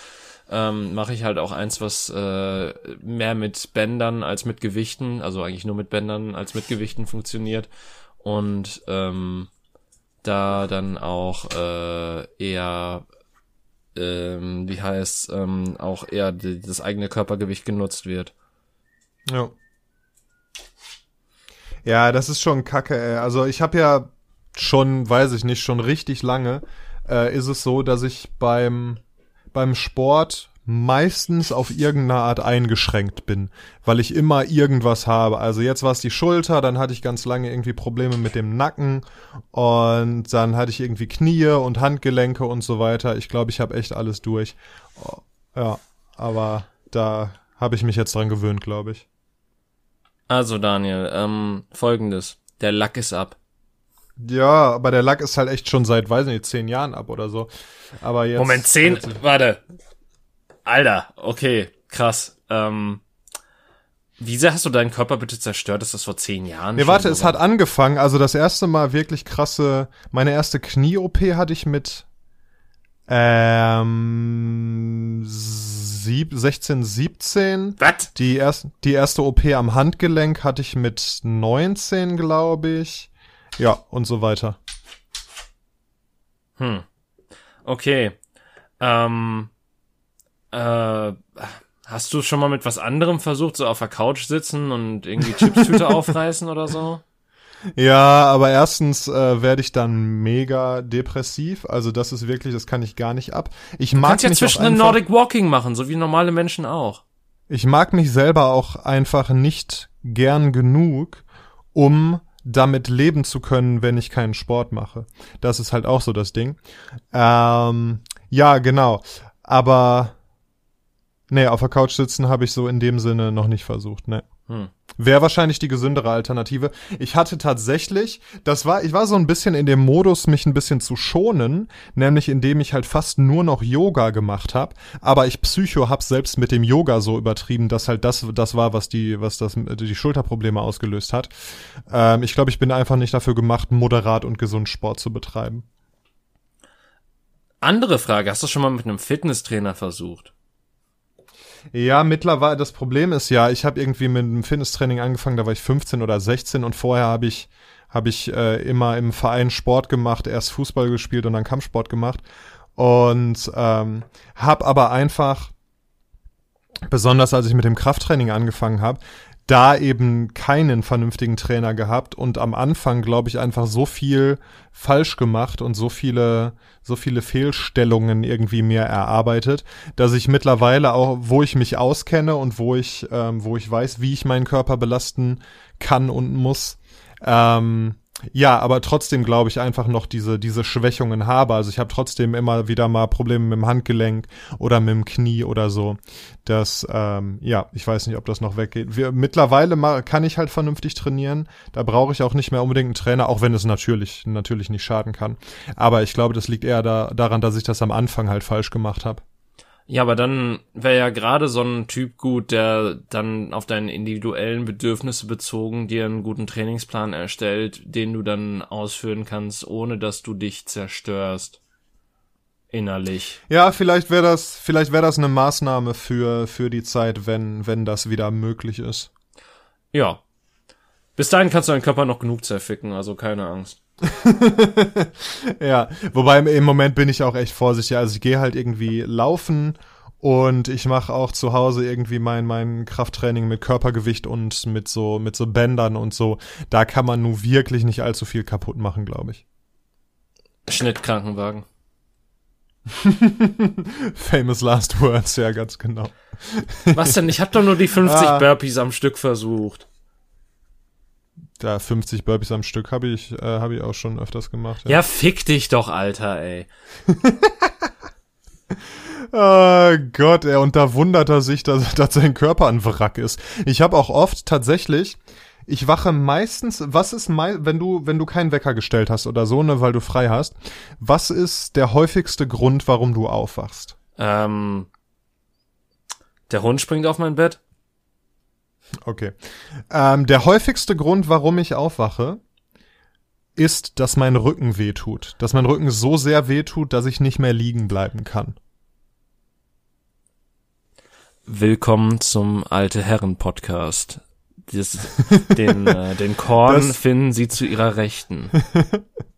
ähm, mache ich halt auch eins, was äh, mehr mit Bändern als mit Gewichten, also eigentlich nur mit Bändern als mit Gewichten funktioniert und ähm, da dann auch äh, eher ähm, wie heißt ähm, auch eher die, das eigene Körpergewicht genutzt wird. Ja. Ja, das ist schon kacke, ey. Also ich habe ja schon, weiß ich nicht, schon richtig lange äh, ist es so, dass ich beim, beim Sport meistens auf irgendeine Art eingeschränkt bin, weil ich immer irgendwas habe. Also jetzt war es die Schulter, dann hatte ich ganz lange irgendwie Probleme mit dem Nacken und dann hatte ich irgendwie Knie und Handgelenke und so weiter. Ich glaube, ich habe echt alles durch. Ja, aber da habe ich mich jetzt dran gewöhnt, glaube ich. Also Daniel, ähm, folgendes. Der Lack ist ab. Ja, aber der Lack ist halt echt schon seit, weiß nicht, zehn Jahren ab oder so. Aber jetzt. Moment, zehn, warte. Alter, okay, krass. Ähm, wie sehr hast du deinen Körper bitte zerstört? Ist das vor zehn Jahren? Nee, warte, es hat angefangen. Also das erste Mal wirklich krasse, meine erste Knie-OP hatte ich mit ähm, sieb, 16, 17. Was? Die, erst, die erste OP am Handgelenk hatte ich mit 19, glaube ich. Ja, und so weiter. Hm. Okay. Ähm, äh, hast du schon mal mit was anderem versucht, so auf der Couch sitzen und irgendwie Chipstüte aufreißen oder so? Ja, aber erstens äh, werde ich dann mega depressiv. Also das ist wirklich, das kann ich gar nicht ab. Ich mag du kannst ja zwischen einfach, Nordic Walking machen, so wie normale Menschen auch. Ich mag mich selber auch einfach nicht gern genug, um damit leben zu können, wenn ich keinen Sport mache. Das ist halt auch so das Ding. Ähm, ja, genau. Aber nee, auf der Couch sitzen habe ich so in dem Sinne noch nicht versucht. Ne. Hm. Wäre wahrscheinlich die gesündere Alternative. Ich hatte tatsächlich, das war, ich war so ein bisschen in dem Modus, mich ein bisschen zu schonen, nämlich indem ich halt fast nur noch Yoga gemacht habe. Aber ich Psycho hab selbst mit dem Yoga so übertrieben, dass halt das, das war, was die, was das, die Schulterprobleme ausgelöst hat. Ähm, ich glaube, ich bin einfach nicht dafür gemacht, moderat und gesund Sport zu betreiben. Andere Frage, hast du schon mal mit einem Fitnesstrainer versucht? Ja, mittlerweile, das Problem ist ja, ich habe irgendwie mit dem Fitnesstraining angefangen, da war ich 15 oder 16 und vorher habe ich habe ich äh, immer im Verein Sport gemacht, erst Fußball gespielt und dann Kampfsport gemacht und ähm, habe aber einfach besonders als ich mit dem Krafttraining angefangen habe, da eben keinen vernünftigen Trainer gehabt und am Anfang, glaube ich, einfach so viel falsch gemacht und so viele, so viele Fehlstellungen irgendwie mir erarbeitet, dass ich mittlerweile auch, wo ich mich auskenne und wo ich, ähm, wo ich weiß, wie ich meinen Körper belasten kann und muss, ähm, ja, aber trotzdem glaube ich einfach noch diese, diese Schwächungen habe. Also ich habe trotzdem immer wieder mal Probleme mit dem Handgelenk oder mit dem Knie oder so. Das, ähm, ja, ich weiß nicht, ob das noch weggeht. Wir, mittlerweile kann ich halt vernünftig trainieren. Da brauche ich auch nicht mehr unbedingt einen Trainer, auch wenn es natürlich, natürlich nicht schaden kann. Aber ich glaube, das liegt eher da, daran, dass ich das am Anfang halt falsch gemacht habe. Ja, aber dann wäre ja gerade so ein Typ gut, der dann auf deine individuellen Bedürfnisse bezogen dir einen guten Trainingsplan erstellt, den du dann ausführen kannst, ohne dass du dich zerstörst. Innerlich. Ja, vielleicht wäre das, vielleicht wäre das eine Maßnahme für, für die Zeit, wenn, wenn das wieder möglich ist. Ja. Bis dahin kannst du deinen Körper noch genug zerficken, also keine Angst. ja, wobei im Moment bin ich auch echt vorsichtig. Also ich gehe halt irgendwie laufen und ich mache auch zu Hause irgendwie mein mein Krafttraining mit Körpergewicht und mit so mit so Bändern und so. Da kann man nun wirklich nicht allzu viel kaputt machen, glaube ich. Schnittkrankenwagen. Famous last words, ja, ganz genau. Was denn? Ich habe doch nur die 50 ah. Burpees am Stück versucht da 50 Burpees am Stück habe ich, äh, habe ich auch schon öfters gemacht. Ja. ja, fick dich doch, Alter, ey. oh Gott, ey, und da wundert er sich, dass, dass sein Körper ein Wrack ist. Ich habe auch oft tatsächlich, ich wache meistens, was ist mei wenn du, wenn du keinen Wecker gestellt hast oder so, ne, weil du frei hast, was ist der häufigste Grund, warum du aufwachst? Ähm, der Hund springt auf mein Bett. Okay. Ähm, der häufigste Grund, warum ich aufwache, ist, dass mein Rücken wehtut. Dass mein Rücken so sehr wehtut, dass ich nicht mehr liegen bleiben kann. Willkommen zum Alte Herren Podcast. Das, den, äh, den Korn das finden Sie zu Ihrer Rechten.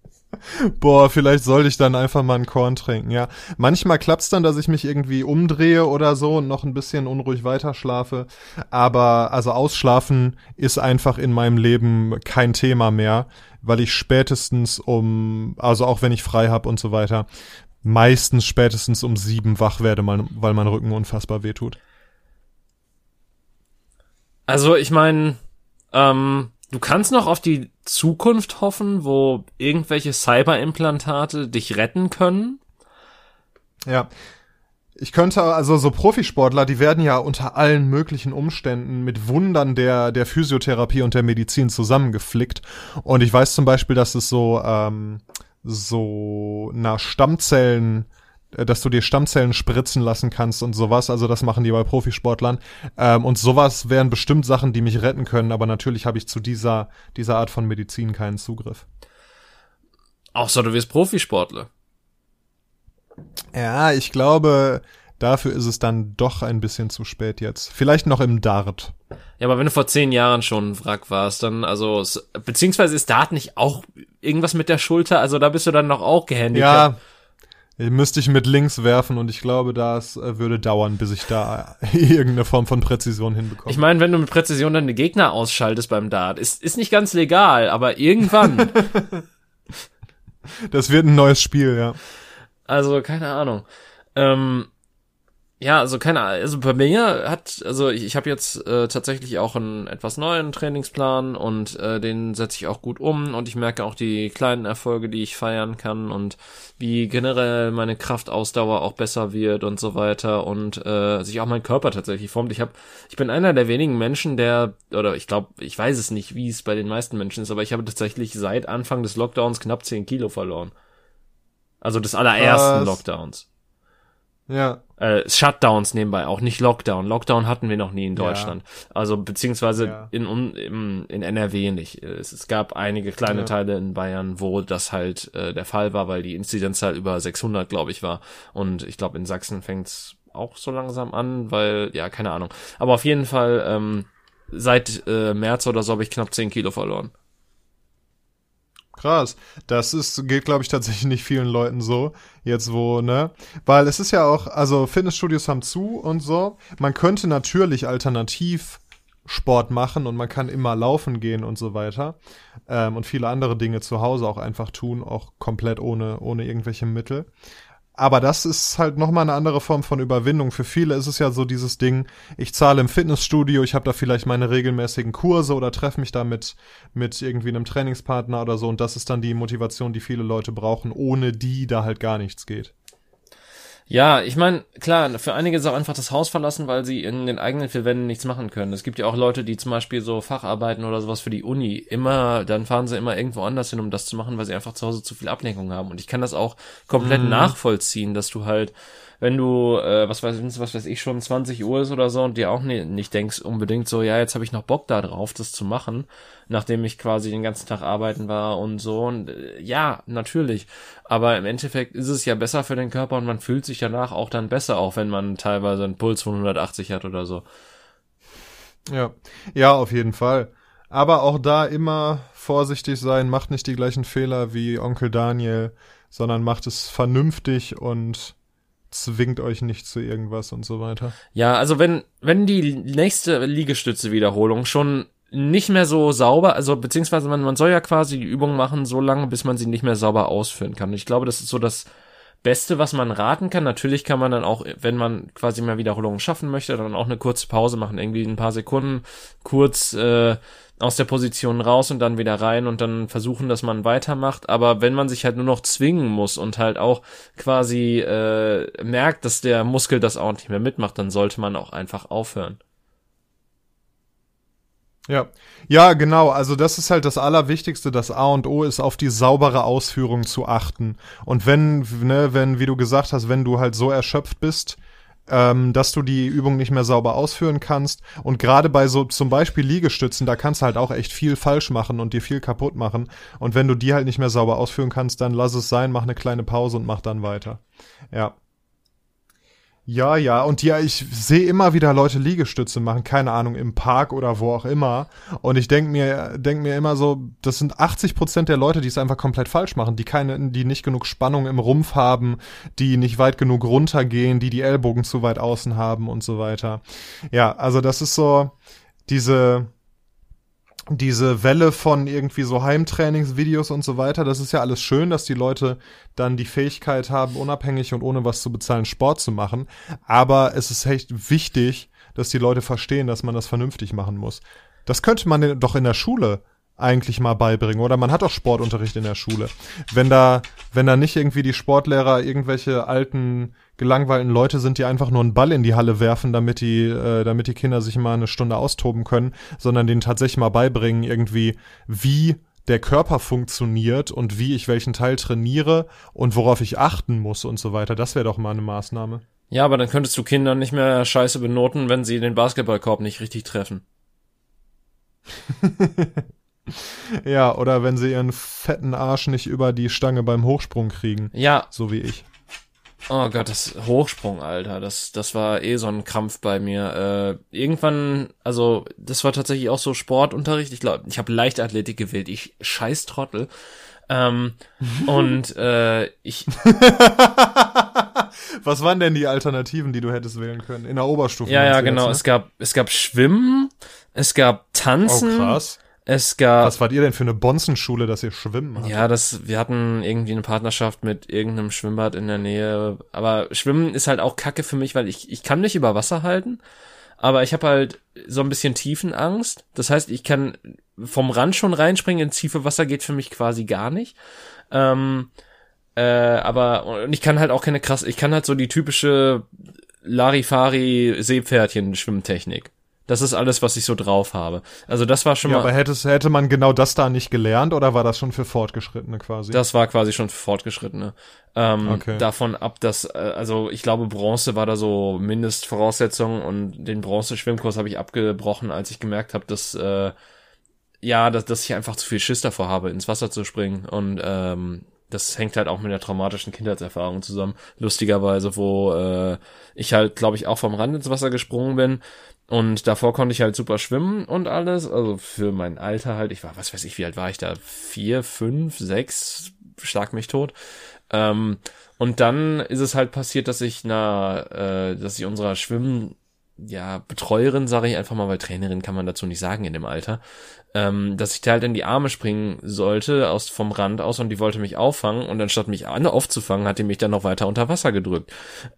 Boah, vielleicht sollte ich dann einfach mal einen Korn trinken, ja. Manchmal klappt's dann, dass ich mich irgendwie umdrehe oder so und noch ein bisschen unruhig weiterschlafe. Aber also ausschlafen ist einfach in meinem Leben kein Thema mehr, weil ich spätestens um, also auch wenn ich frei hab und so weiter, meistens spätestens um sieben wach werde, weil mein Rücken unfassbar wehtut. Also ich meine, ähm, du kannst noch auf die Zukunft hoffen, wo irgendwelche Cyberimplantate dich retten können. Ja. Ich könnte, also so Profisportler, die werden ja unter allen möglichen Umständen mit Wundern der, der Physiotherapie und der Medizin zusammengeflickt. Und ich weiß zum Beispiel, dass es so, ähm, so nach Stammzellen dass du dir Stammzellen spritzen lassen kannst und sowas. Also das machen die bei Profisportlern. Ähm, und sowas wären bestimmt Sachen, die mich retten können, aber natürlich habe ich zu dieser, dieser Art von Medizin keinen Zugriff. So, du wirst Profisportler. Ja, ich glaube, dafür ist es dann doch ein bisschen zu spät jetzt. Vielleicht noch im Dart. Ja, aber wenn du vor zehn Jahren schon ein Wrack warst, dann, also, beziehungsweise ist Dart nicht auch irgendwas mit der Schulter? Also da bist du dann noch auch gehandicapt. Ja, Müsste ich mit links werfen und ich glaube, das äh, würde dauern, bis ich da irgendeine Form von Präzision hinbekomme. Ich meine, wenn du mit Präzision deine Gegner ausschaltest beim Dart, ist, ist nicht ganz legal, aber irgendwann. das wird ein neues Spiel, ja. Also, keine Ahnung. Ähm, ja, also keine Ahnung, also bei mir hat, also ich, ich habe jetzt äh, tatsächlich auch einen etwas neuen Trainingsplan und äh, den setze ich auch gut um und ich merke auch die kleinen Erfolge, die ich feiern kann und wie generell meine Kraftausdauer auch besser wird und so weiter und äh, sich auch mein Körper tatsächlich formt. Ich habe, ich bin einer der wenigen Menschen, der, oder ich glaube, ich weiß es nicht, wie es bei den meisten Menschen ist, aber ich habe tatsächlich seit Anfang des Lockdowns knapp 10 Kilo verloren. Also des allerersten Was? Lockdowns. Ja. Äh, Shutdowns nebenbei, auch nicht Lockdown. Lockdown hatten wir noch nie in Deutschland. Ja. Also beziehungsweise ja. in, in, in NRW nicht. Es, es gab einige kleine ja. Teile in Bayern, wo das halt äh, der Fall war, weil die Inzidenzzahl über 600, glaube ich, war. Und ich glaube, in Sachsen fängt's auch so langsam an, weil, ja, keine Ahnung. Aber auf jeden Fall, ähm, seit äh, März oder so habe ich knapp 10 Kilo verloren. Krass. Das ist, geht, glaube ich, tatsächlich nicht vielen Leuten so. Jetzt wo, ne? Weil es ist ja auch, also Fitnessstudios haben zu und so. Man könnte natürlich alternativ Sport machen und man kann immer laufen gehen und so weiter. Ähm, und viele andere Dinge zu Hause auch einfach tun, auch komplett ohne, ohne irgendwelche Mittel. Aber das ist halt nochmal eine andere Form von Überwindung. Für viele ist es ja so dieses Ding, ich zahle im Fitnessstudio, ich habe da vielleicht meine regelmäßigen Kurse oder treffe mich da mit, mit irgendwie einem Trainingspartner oder so. Und das ist dann die Motivation, die viele Leute brauchen, ohne die da halt gar nichts geht. Ja, ich meine, klar, für einige ist auch einfach das Haus verlassen, weil sie in den eigenen vier Wänden nichts machen können. Es gibt ja auch Leute, die zum Beispiel so Facharbeiten oder sowas für die Uni immer, dann fahren sie immer irgendwo anders hin, um das zu machen, weil sie einfach zu Hause zu viel Ablenkung haben. Und ich kann das auch komplett mhm. nachvollziehen, dass du halt wenn du, äh, was weiß, was weiß ich, schon 20 Uhr ist oder so und dir auch nie, nicht denkst unbedingt so, ja, jetzt habe ich noch Bock da drauf, das zu machen, nachdem ich quasi den ganzen Tag arbeiten war und so. Und äh, ja, natürlich. Aber im Endeffekt ist es ja besser für den Körper und man fühlt sich danach auch dann besser, auch wenn man teilweise einen Puls von 180 hat oder so. Ja, ja, auf jeden Fall. Aber auch da immer vorsichtig sein, macht nicht die gleichen Fehler wie Onkel Daniel, sondern macht es vernünftig und zwingt euch nicht zu irgendwas und so weiter. Ja, also wenn, wenn die nächste Liegestütze-Wiederholung schon nicht mehr so sauber, also beziehungsweise man, man soll ja quasi die Übung machen, so lange, bis man sie nicht mehr sauber ausführen kann. Ich glaube, das ist so das Beste, was man raten kann. Natürlich kann man dann auch, wenn man quasi mal Wiederholungen schaffen möchte, dann auch eine kurze Pause machen, irgendwie ein paar Sekunden kurz äh, aus der Position raus und dann wieder rein und dann versuchen, dass man weitermacht. Aber wenn man sich halt nur noch zwingen muss und halt auch quasi äh, merkt, dass der Muskel das auch nicht mehr mitmacht, dann sollte man auch einfach aufhören. Ja, ja, genau. Also das ist halt das Allerwichtigste. Das A und O ist auf die saubere Ausführung zu achten. Und wenn, ne, wenn, wie du gesagt hast, wenn du halt so erschöpft bist, ähm, dass du die Übung nicht mehr sauber ausführen kannst. Und gerade bei so zum Beispiel Liegestützen, da kannst du halt auch echt viel falsch machen und dir viel kaputt machen. Und wenn du die halt nicht mehr sauber ausführen kannst, dann lass es sein, mach eine kleine Pause und mach dann weiter. Ja. Ja, ja, und ja, ich sehe immer wieder Leute Liegestütze machen, keine Ahnung, im Park oder wo auch immer. Und ich denke mir, denk mir immer so, das sind 80 Prozent der Leute, die es einfach komplett falsch machen, die keine, die nicht genug Spannung im Rumpf haben, die nicht weit genug runtergehen, die die Ellbogen zu weit außen haben und so weiter. Ja, also das ist so diese, diese Welle von irgendwie so Heimtrainingsvideos und so weiter, das ist ja alles schön, dass die Leute dann die Fähigkeit haben, unabhängig und ohne was zu bezahlen Sport zu machen. Aber es ist echt wichtig, dass die Leute verstehen, dass man das vernünftig machen muss. Das könnte man doch in der Schule eigentlich mal beibringen. Oder man hat auch Sportunterricht in der Schule. Wenn da, wenn da nicht irgendwie die Sportlehrer irgendwelche alten, gelangweilten Leute sind, die einfach nur einen Ball in die Halle werfen, damit die, äh, damit die Kinder sich mal eine Stunde austoben können, sondern denen tatsächlich mal beibringen, irgendwie, wie der Körper funktioniert und wie ich welchen Teil trainiere und worauf ich achten muss und so weiter. Das wäre doch mal eine Maßnahme. Ja, aber dann könntest du Kinder nicht mehr scheiße benoten, wenn sie den Basketballkorb nicht richtig treffen. Ja, oder wenn sie ihren fetten Arsch nicht über die Stange beim Hochsprung kriegen. Ja. So wie ich. Oh Gott, das Hochsprung, Alter, das, das war eh so ein Krampf bei mir. Äh, irgendwann, also das war tatsächlich auch so Sportunterricht. Ich glaube, ich habe Leichtathletik gewählt. Ich scheiß Trottel. Ähm, und äh, ich. Was waren denn die Alternativen, die du hättest wählen können? In der Oberstufe? Ja, ja, genau. Jetzt, ne? Es gab, es gab Schwimmen, es gab Tanzen. Oh, krass. Es gab. Was wart ihr denn für eine Bonzenschule, dass ihr schwimmen hattet? Ja, das, wir hatten irgendwie eine Partnerschaft mit irgendeinem Schwimmbad in der Nähe. Aber Schwimmen ist halt auch Kacke für mich, weil ich, ich kann mich über Wasser halten. Aber ich habe halt so ein bisschen Tiefenangst. Das heißt, ich kann vom Rand schon reinspringen, ins tiefe Wasser geht für mich quasi gar nicht. Ähm, äh, aber und ich kann halt auch keine krass, ich kann halt so die typische Larifari Seepferdchen Schwimmtechnik. Das ist alles, was ich so drauf habe. Also das war schon ja, mal. Aber hättest, hätte man genau das da nicht gelernt oder war das schon für Fortgeschrittene quasi? Das war quasi schon für Fortgeschrittene. Ähm, okay. Davon ab, dass, äh, also ich glaube, Bronze war da so Mindestvoraussetzung und den Bronze-Schwimmkurs habe ich abgebrochen, als ich gemerkt habe, dass äh, ja, dass, dass ich einfach zu viel Schiss davor habe, ins Wasser zu springen. Und ähm, das hängt halt auch mit der traumatischen Kindheitserfahrung zusammen. Lustigerweise, wo äh, ich halt, glaube ich, auch vom Rand ins Wasser gesprungen bin und davor konnte ich halt super schwimmen und alles. Also für mein Alter halt. Ich war, was weiß ich, wie alt war ich da? Vier, fünf, sechs, schlag mich tot. Ähm, und dann ist es halt passiert, dass ich na, äh, dass ich unserer Schwimmen ja, Betreuerin, sage ich einfach mal, weil Trainerin kann man dazu nicht sagen in dem Alter, ähm, dass ich da halt in die Arme springen sollte, aus vom Rand aus und die wollte mich auffangen und anstatt mich aufzufangen, hat die mich dann noch weiter unter Wasser gedrückt.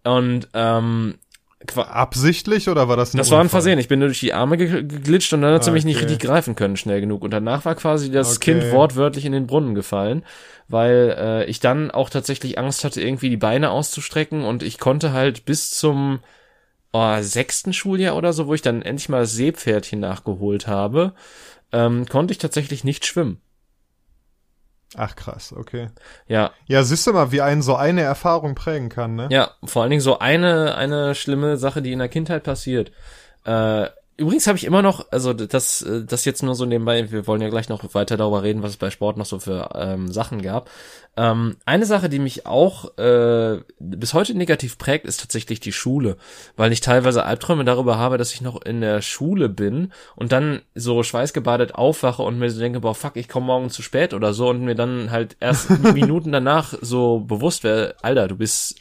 Und ähm, Absichtlich oder war das ein Das Unfall? war ein Versehen. Ich bin nur durch die Arme geglitscht und dann hat sie okay. mich nicht richtig greifen können schnell genug. Und danach war quasi das okay. Kind wortwörtlich in den Brunnen gefallen, weil äh, ich dann auch tatsächlich Angst hatte, irgendwie die Beine auszustrecken und ich konnte halt bis zum oh, sechsten Schuljahr oder so, wo ich dann endlich mal das Seepferdchen nachgeholt habe, ähm, konnte ich tatsächlich nicht schwimmen. Ach krass, okay. Ja. Ja, siehst du mal, wie einen so eine Erfahrung prägen kann, ne? Ja, vor allen Dingen so eine, eine schlimme Sache, die in der Kindheit passiert. Äh, Übrigens habe ich immer noch, also das, äh, das jetzt nur so nebenbei, wir wollen ja gleich noch weiter darüber reden, was es bei Sport noch so für ähm, Sachen gab. Ähm, eine Sache, die mich auch äh, bis heute negativ prägt, ist tatsächlich die Schule, weil ich teilweise Albträume darüber habe, dass ich noch in der Schule bin und dann so schweißgebadet aufwache und mir so denke, boah, fuck, ich komme morgen zu spät oder so und mir dann halt erst Minuten danach so bewusst wäre, Alter, du bist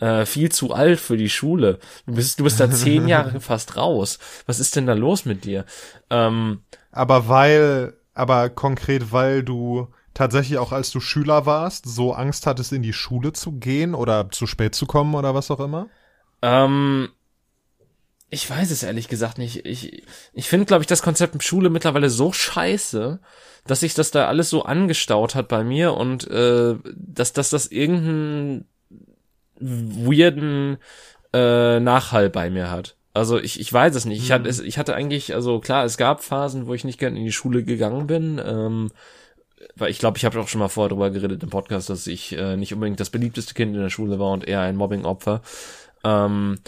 äh, viel zu alt für die Schule. Du bist, du bist da zehn Jahre fast raus. Was ist denn da los mit dir? Ähm, aber weil, aber konkret, weil du tatsächlich auch als du Schüler warst, so Angst hattest, in die Schule zu gehen oder zu spät zu kommen oder was auch immer? Ähm, ich weiß es ehrlich gesagt nicht. Ich, ich finde, glaube ich, das Konzept Schule mittlerweile so scheiße, dass sich das da alles so angestaut hat bei mir und äh, dass, dass das irgendein weirden äh, Nachhall bei mir hat. Also ich, ich weiß es nicht. Ich, hatte, mhm. ich hatte eigentlich, also klar, es gab Phasen, wo ich nicht gern in die Schule gegangen bin. Ähm, weil ich glaube, ich habe auch schon mal vorher drüber geredet im Podcast, dass ich äh, nicht unbedingt das beliebteste Kind in der Schule war und eher ein Mobbing-Opfer. Ähm,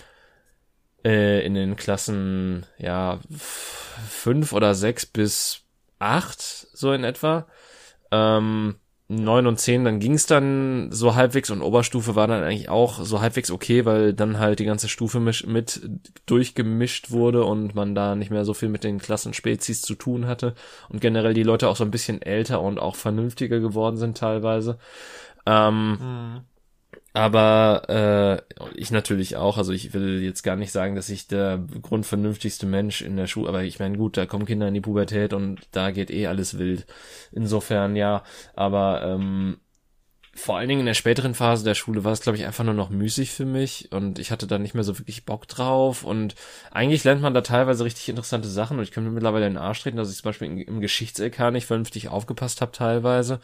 äh, in den Klassen, ja, fünf oder sechs bis acht, so in etwa. Ähm, neun und zehn, dann ging's dann so halbwegs und Oberstufe war dann eigentlich auch so halbwegs okay, weil dann halt die ganze Stufe mit durchgemischt wurde und man da nicht mehr so viel mit den Klassenspezies zu tun hatte und generell die Leute auch so ein bisschen älter und auch vernünftiger geworden sind teilweise. Ähm, mhm. Aber äh, ich natürlich auch, also ich will jetzt gar nicht sagen, dass ich der grundvernünftigste Mensch in der Schule, aber ich meine, gut, da kommen Kinder in die Pubertät und da geht eh alles wild. Insofern ja, aber ähm, vor allen Dingen in der späteren Phase der Schule war es, glaube ich, einfach nur noch müßig für mich und ich hatte da nicht mehr so wirklich Bock drauf und eigentlich lernt man da teilweise richtig interessante Sachen und ich kann mir mittlerweile in den Arsch treten, dass ich zum Beispiel im Geschichts-LK nicht vernünftig aufgepasst habe teilweise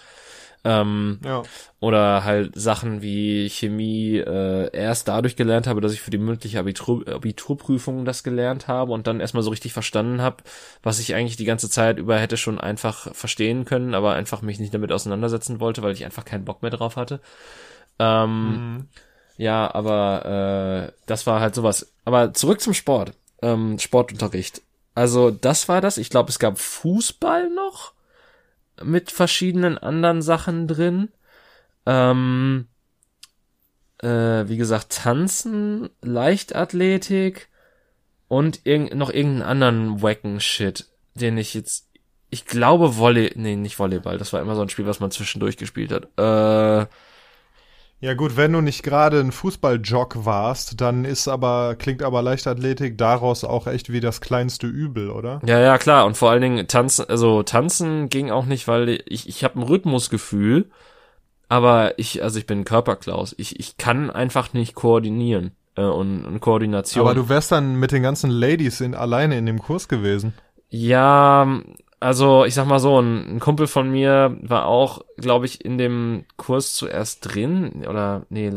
ähm, ja. Oder halt Sachen wie Chemie äh, erst dadurch gelernt habe, dass ich für die mündliche Abitur Abiturprüfung das gelernt habe und dann erstmal so richtig verstanden habe, was ich eigentlich die ganze Zeit über hätte schon einfach verstehen können, aber einfach mich nicht damit auseinandersetzen wollte, weil ich einfach keinen Bock mehr drauf hatte. Ähm, mhm. Ja, aber äh, das war halt sowas. Aber zurück zum Sport. Ähm, Sportunterricht. Also das war das. Ich glaube, es gab Fußball noch mit verschiedenen anderen Sachen drin. Ähm, äh, wie gesagt, Tanzen, Leichtathletik und irg noch irgendeinen anderen wacken Shit, den ich jetzt, ich glaube Volley, nee, nicht Volleyball, das war immer so ein Spiel, was man zwischendurch gespielt hat. Äh, ja gut, wenn du nicht gerade ein Fußballjock warst, dann ist aber, klingt aber Leichtathletik daraus auch echt wie das kleinste Übel, oder? Ja, ja, klar. Und vor allen Dingen tanzen, also tanzen ging auch nicht, weil ich, ich habe ein Rhythmusgefühl, aber ich, also ich bin Körperklaus. Ich, ich kann einfach nicht koordinieren äh, und, und Koordination. Aber du wärst dann mit den ganzen Ladies in, alleine in dem Kurs gewesen. Ja, also ich sag mal so, ein, ein Kumpel von mir war auch, glaube ich, in dem Kurs zuerst drin oder nee,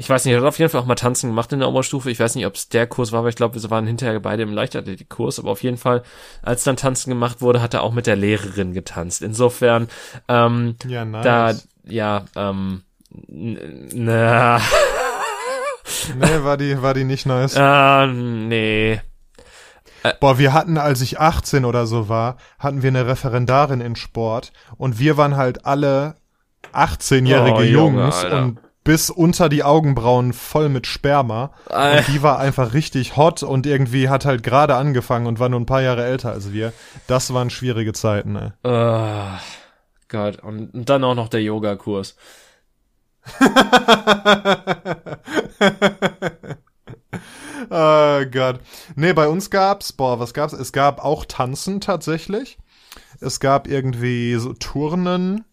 ich weiß nicht, er hat auf jeden Fall auch mal Tanzen gemacht in der Oberstufe. Ich weiß nicht, ob es der Kurs war, aber ich glaube, wir waren hinterher beide im Leichtathletikkurs. Aber auf jeden Fall, als dann Tanzen gemacht wurde, hat er auch mit der Lehrerin getanzt. Insofern, ähm, ja, nice. da, ja, ähm, na. nee, war die, war die nicht nice. Äh, nee. Äh, Boah, wir hatten, als ich 18 oder so war, hatten wir eine Referendarin in Sport und wir waren halt alle 18-jährige oh, Jungs Junge, und bis unter die Augenbrauen voll mit Sperma. Äh. Und die war einfach richtig hot und irgendwie hat halt gerade angefangen und war nur ein paar Jahre älter als wir. Das waren schwierige Zeiten, ey. Oh, Gott, und dann auch noch der Yogakurs. oh Gott. Nee, bei uns gab's, boah, was gab's? Es gab auch Tanzen tatsächlich. Es gab irgendwie so Turnen.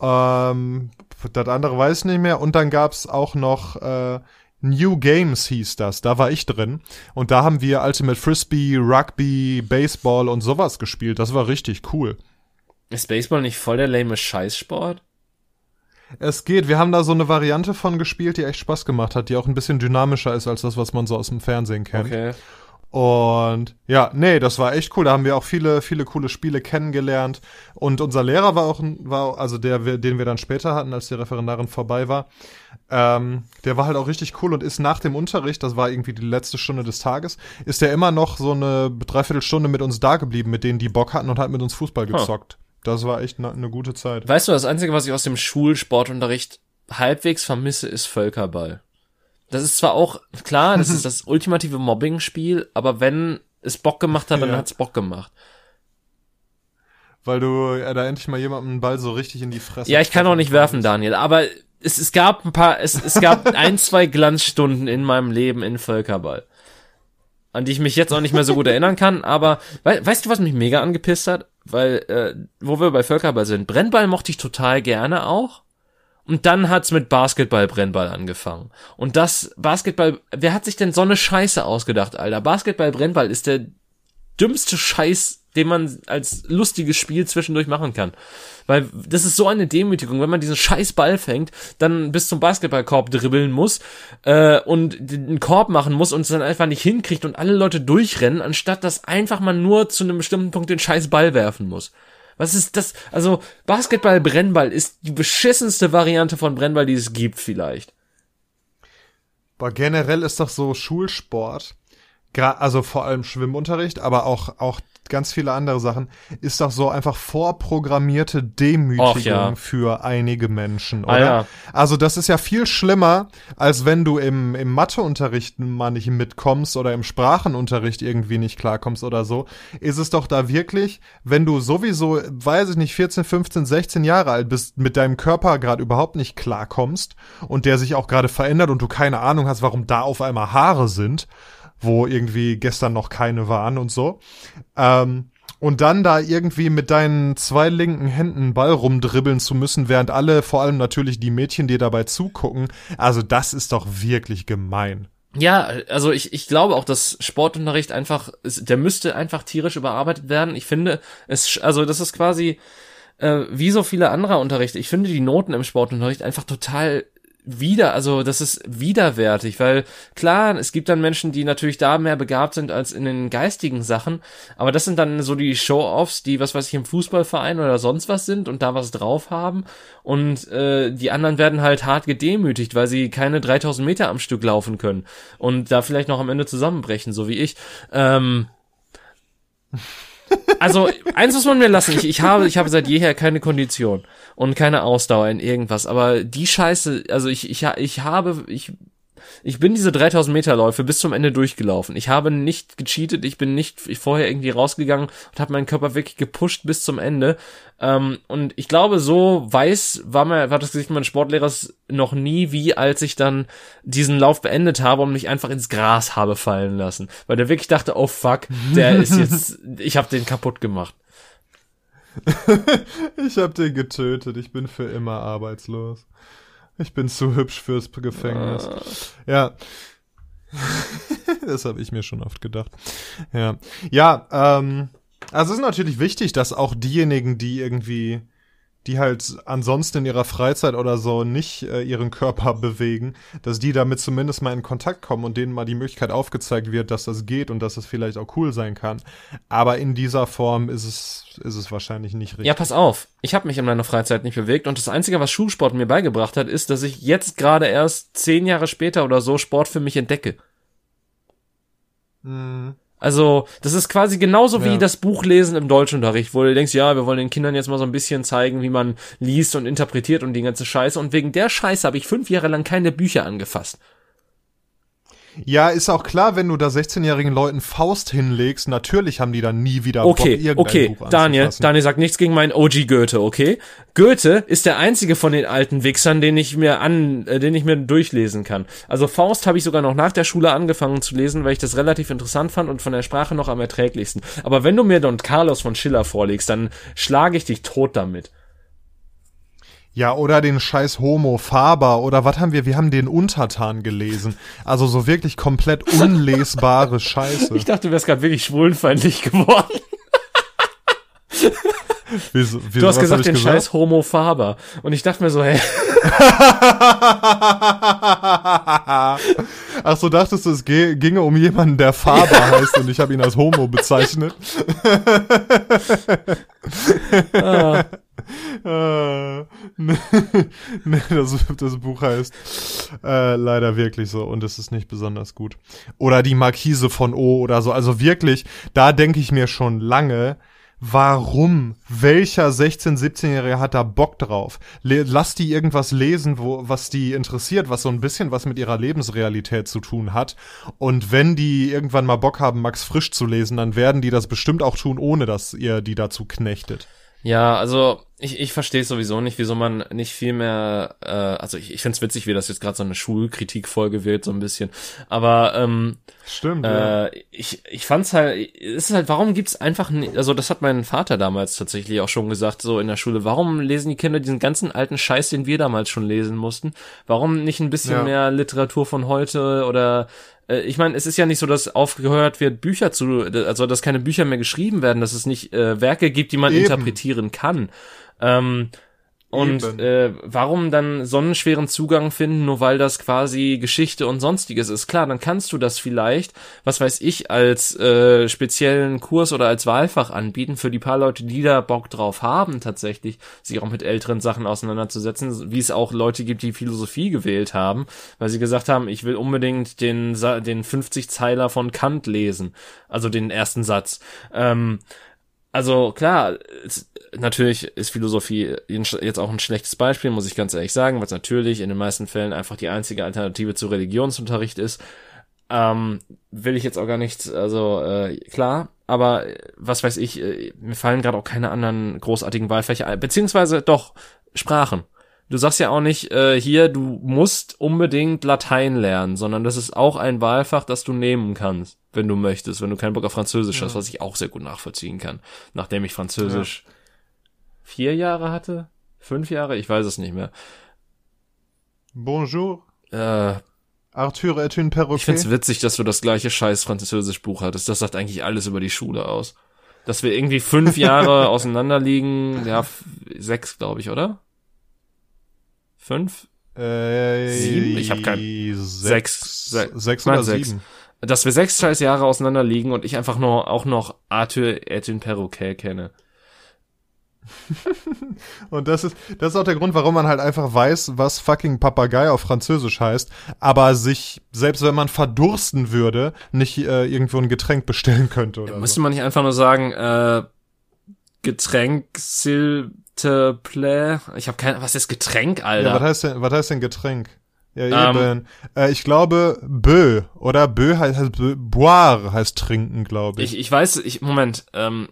Ähm, das andere weiß ich nicht mehr. Und dann gab's auch noch äh, New Games hieß das. Da war ich drin. Und da haben wir Ultimate Frisbee, Rugby, Baseball und sowas gespielt. Das war richtig cool. Ist Baseball nicht voll der lame Scheißsport? Es geht. Wir haben da so eine Variante von gespielt, die echt Spaß gemacht hat, die auch ein bisschen dynamischer ist als das, was man so aus dem Fernsehen kennt. Okay. Und ja, nee, das war echt cool. Da haben wir auch viele, viele coole Spiele kennengelernt. Und unser Lehrer war auch, war, also der, den wir dann später hatten, als die Referendarin vorbei war, ähm, der war halt auch richtig cool und ist nach dem Unterricht, das war irgendwie die letzte Stunde des Tages, ist der immer noch so eine Dreiviertelstunde mit uns da geblieben, mit denen die Bock hatten und hat mit uns Fußball gezockt. Huh. Das war echt eine ne gute Zeit. Weißt du, das Einzige, was ich aus dem Schulsportunterricht halbwegs vermisse, ist Völkerball. Das ist zwar auch, klar, das ist das ultimative Mobbing-Spiel, aber wenn es Bock gemacht hat, dann ja. hat's Bock gemacht. Weil du ja, da endlich mal jemandem einen Ball so richtig in die Fresse. Ja, ich kann auch nicht werfen, Daniel, aber es, es gab ein paar, es, es gab ein, zwei Glanzstunden in meinem Leben in Völkerball. An die ich mich jetzt auch nicht mehr so gut erinnern kann, aber we weißt du, was mich mega angepisst hat? Weil, äh, wo wir bei Völkerball sind, Brennball mochte ich total gerne auch. Und dann hat's mit Basketball Brennball angefangen. Und das Basketball, wer hat sich denn so eine Scheiße ausgedacht, Alter? Basketball Brennball ist der dümmste Scheiß den man als lustiges Spiel zwischendurch machen kann. Weil das ist so eine Demütigung, wenn man diesen scheiß Ball fängt, dann bis zum Basketballkorb dribbeln muss äh, und den Korb machen muss und es dann einfach nicht hinkriegt und alle Leute durchrennen, anstatt dass einfach man nur zu einem bestimmten Punkt den scheiß Ball werfen muss. Was ist das? Also Basketball-Brennball ist die beschissenste Variante von Brennball, die es gibt vielleicht. Aber generell ist doch so Schulsport, also vor allem Schwimmunterricht, aber auch, auch ganz viele andere Sachen, ist doch so einfach vorprogrammierte Demütigung ja. für einige Menschen, ah, oder? Ah, ja. Also das ist ja viel schlimmer, als wenn du im, im Matheunterricht mal nicht mitkommst oder im Sprachenunterricht irgendwie nicht klarkommst oder so. Ist es doch da wirklich, wenn du sowieso, weiß ich nicht, 14, 15, 16 Jahre alt bist, mit deinem Körper gerade überhaupt nicht klarkommst und der sich auch gerade verändert und du keine Ahnung hast, warum da auf einmal Haare sind wo irgendwie gestern noch keine waren und so. Ähm, und dann da irgendwie mit deinen zwei linken Händen Ball rumdribbeln zu müssen, während alle, vor allem natürlich die Mädchen, dir dabei zugucken. Also das ist doch wirklich gemein. Ja, also ich, ich glaube auch, dass Sportunterricht einfach, der müsste einfach tierisch überarbeitet werden. Ich finde, es, also das ist quasi äh, wie so viele anderer Unterrichte. Ich finde die Noten im Sportunterricht einfach total wieder, also das ist widerwärtig, weil klar, es gibt dann Menschen, die natürlich da mehr begabt sind als in den geistigen Sachen, aber das sind dann so die Show-offs, die was weiß ich im Fußballverein oder sonst was sind und da was drauf haben und äh, die anderen werden halt hart gedemütigt, weil sie keine 3000 Meter am Stück laufen können und da vielleicht noch am Ende zusammenbrechen, so wie ich. Ähm, also eins muss man mir lassen, ich, ich habe ich habe seit jeher keine Kondition und keine Ausdauer in irgendwas. Aber die Scheiße, also ich, ich, ich habe, ich, ich bin diese 3000 Meter Läufe bis zum Ende durchgelaufen. Ich habe nicht gecheatet, ich bin nicht vorher irgendwie rausgegangen und habe meinen Körper wirklich gepusht bis zum Ende. Ähm, und ich glaube, so weiß war, mir, war das Gesicht meines Sportlehrers noch nie, wie als ich dann diesen Lauf beendet habe und mich einfach ins Gras habe fallen lassen. Weil der wirklich dachte, oh fuck, der ist jetzt, ich habe den kaputt gemacht. ich hab den getötet. Ich bin für immer arbeitslos. Ich bin zu hübsch fürs Gefängnis. Ah. Ja. das habe ich mir schon oft gedacht. Ja. Ja, ähm, also es ist natürlich wichtig, dass auch diejenigen, die irgendwie die halt ansonsten in ihrer Freizeit oder so nicht äh, ihren Körper bewegen, dass die damit zumindest mal in Kontakt kommen und denen mal die Möglichkeit aufgezeigt wird, dass das geht und dass es das vielleicht auch cool sein kann. Aber in dieser Form ist es, ist es wahrscheinlich nicht richtig. Ja, pass auf. Ich habe mich in meiner Freizeit nicht bewegt und das Einzige, was Schulsport mir beigebracht hat, ist, dass ich jetzt gerade erst zehn Jahre später oder so Sport für mich entdecke. Mhm. Also, das ist quasi genauso wie ja. das Buchlesen im Deutschunterricht, wo du denkst, ja, wir wollen den Kindern jetzt mal so ein bisschen zeigen, wie man liest und interpretiert und die ganze Scheiße. Und wegen der Scheiße habe ich fünf Jahre lang keine Bücher angefasst. Ja, ist auch klar, wenn du da 16-jährigen Leuten Faust hinlegst, natürlich haben die dann nie wieder okay, Bock, irgendein okay. Buch Daniel, Daniel sagt nichts gegen meinen OG Goethe, okay? Goethe ist der einzige von den alten Wichsern, den ich mir an, äh, den ich mir durchlesen kann. Also Faust habe ich sogar noch nach der Schule angefangen zu lesen, weil ich das relativ interessant fand und von der Sprache noch am erträglichsten. Aber wenn du mir Don Carlos von Schiller vorlegst, dann schlage ich dich tot damit. Ja, oder den scheiß Homo Faber oder was haben wir? Wir haben den Untertan gelesen. Also so wirklich komplett unlesbare Scheiße. Ich dachte, du wärst gerade wirklich schwulenfeindlich geworden. Wieso, wieso, du hast gesagt, den gesagt? scheiß Homo Faber. Und ich dachte mir so, hä? Ach so, dachtest du, es ginge um jemanden, der Faber heißt und ich habe ihn als Homo bezeichnet. ah. Äh, das, das, Buch heißt äh, leider wirklich so und es ist nicht besonders gut. Oder die Markise von O oder so. Also wirklich, da denke ich mir schon lange, warum? Welcher 16-, 17-Jährige hat da Bock drauf? Le lass die irgendwas lesen, wo, was die interessiert, was so ein bisschen was mit ihrer Lebensrealität zu tun hat. Und wenn die irgendwann mal Bock haben, Max Frisch zu lesen, dann werden die das bestimmt auch tun, ohne dass ihr die dazu knechtet. Ja, also ich, ich verstehe sowieso nicht, wieso man nicht viel mehr, äh, also ich, ich finde es witzig, wie das jetzt gerade so eine Schulkritikfolge wird, so ein bisschen. Aber ähm, Stimmt, äh, ja. ich, ich fand's halt, es ist halt, warum gibt's einfach nicht, also das hat mein Vater damals tatsächlich auch schon gesagt, so in der Schule, warum lesen die Kinder diesen ganzen alten Scheiß, den wir damals schon lesen mussten? Warum nicht ein bisschen ja. mehr Literatur von heute oder äh, ich meine, es ist ja nicht so, dass aufgehört wird, Bücher zu, also dass keine Bücher mehr geschrieben werden, dass es nicht äh, Werke gibt, die man Eben. interpretieren kann. Ähm, Und Eben. äh, warum dann so einen schweren Zugang finden, nur weil das quasi Geschichte und sonstiges ist? Klar, dann kannst du das vielleicht, was weiß ich, als äh, speziellen Kurs oder als Wahlfach anbieten für die paar Leute, die da Bock drauf haben, tatsächlich sich auch mit älteren Sachen auseinanderzusetzen, wie es auch Leute gibt, die Philosophie gewählt haben, weil sie gesagt haben, ich will unbedingt den, den 50-Zeiler von Kant lesen, also den ersten Satz. Ähm, also klar, es, natürlich ist Philosophie jetzt auch ein schlechtes Beispiel, muss ich ganz ehrlich sagen, was natürlich in den meisten Fällen einfach die einzige Alternative zu Religionsunterricht ist. Ähm, will ich jetzt auch gar nicht, also äh, klar, aber äh, was weiß ich, äh, mir fallen gerade auch keine anderen großartigen Wahlfächer ein, beziehungsweise doch Sprachen. Du sagst ja auch nicht äh, hier, du musst unbedingt Latein lernen, sondern das ist auch ein Wahlfach, das du nehmen kannst, wenn du möchtest, wenn du keinen Bock auf Französisch hast, was ich auch sehr gut nachvollziehen kann, nachdem ich Französisch vier Jahre hatte, fünf Jahre, ich weiß es nicht mehr. Bonjour. Äh, Arthur est une ich find's perroquet. witzig, dass du das gleiche scheiß Französisch-Buch hattest. Das sagt eigentlich alles über die Schule aus. Dass wir irgendwie fünf Jahre auseinander liegen, ja, sechs, glaube ich, oder? Fünf? Äh, Sieben? Ich hab kein- Sechs. Sechs. Se- Sechs oder sechs. sieben. Dass wir sechs scheiß Jahre auseinander liegen und ich einfach nur auch noch Arthur et une Perroquet kenne. Und das ist, das ist auch der Grund, warum man halt einfach weiß, was fucking Papagei auf Französisch heißt, aber sich, selbst wenn man verdursten würde, nicht äh, irgendwo ein Getränk bestellen könnte oder Müsste so. man nicht einfach nur sagen, äh, Getränk, s'il plaît? Ich habe keine, was ist Getränk, Alter? Ja, was heißt denn, was heißt denn Getränk? Ja, Ähm. eben. äh, ich glaube, Bö, oder Bö heißt, heißt boire heißt trinken, glaube ich. Ich, ich weiß, ich, Moment, ähm,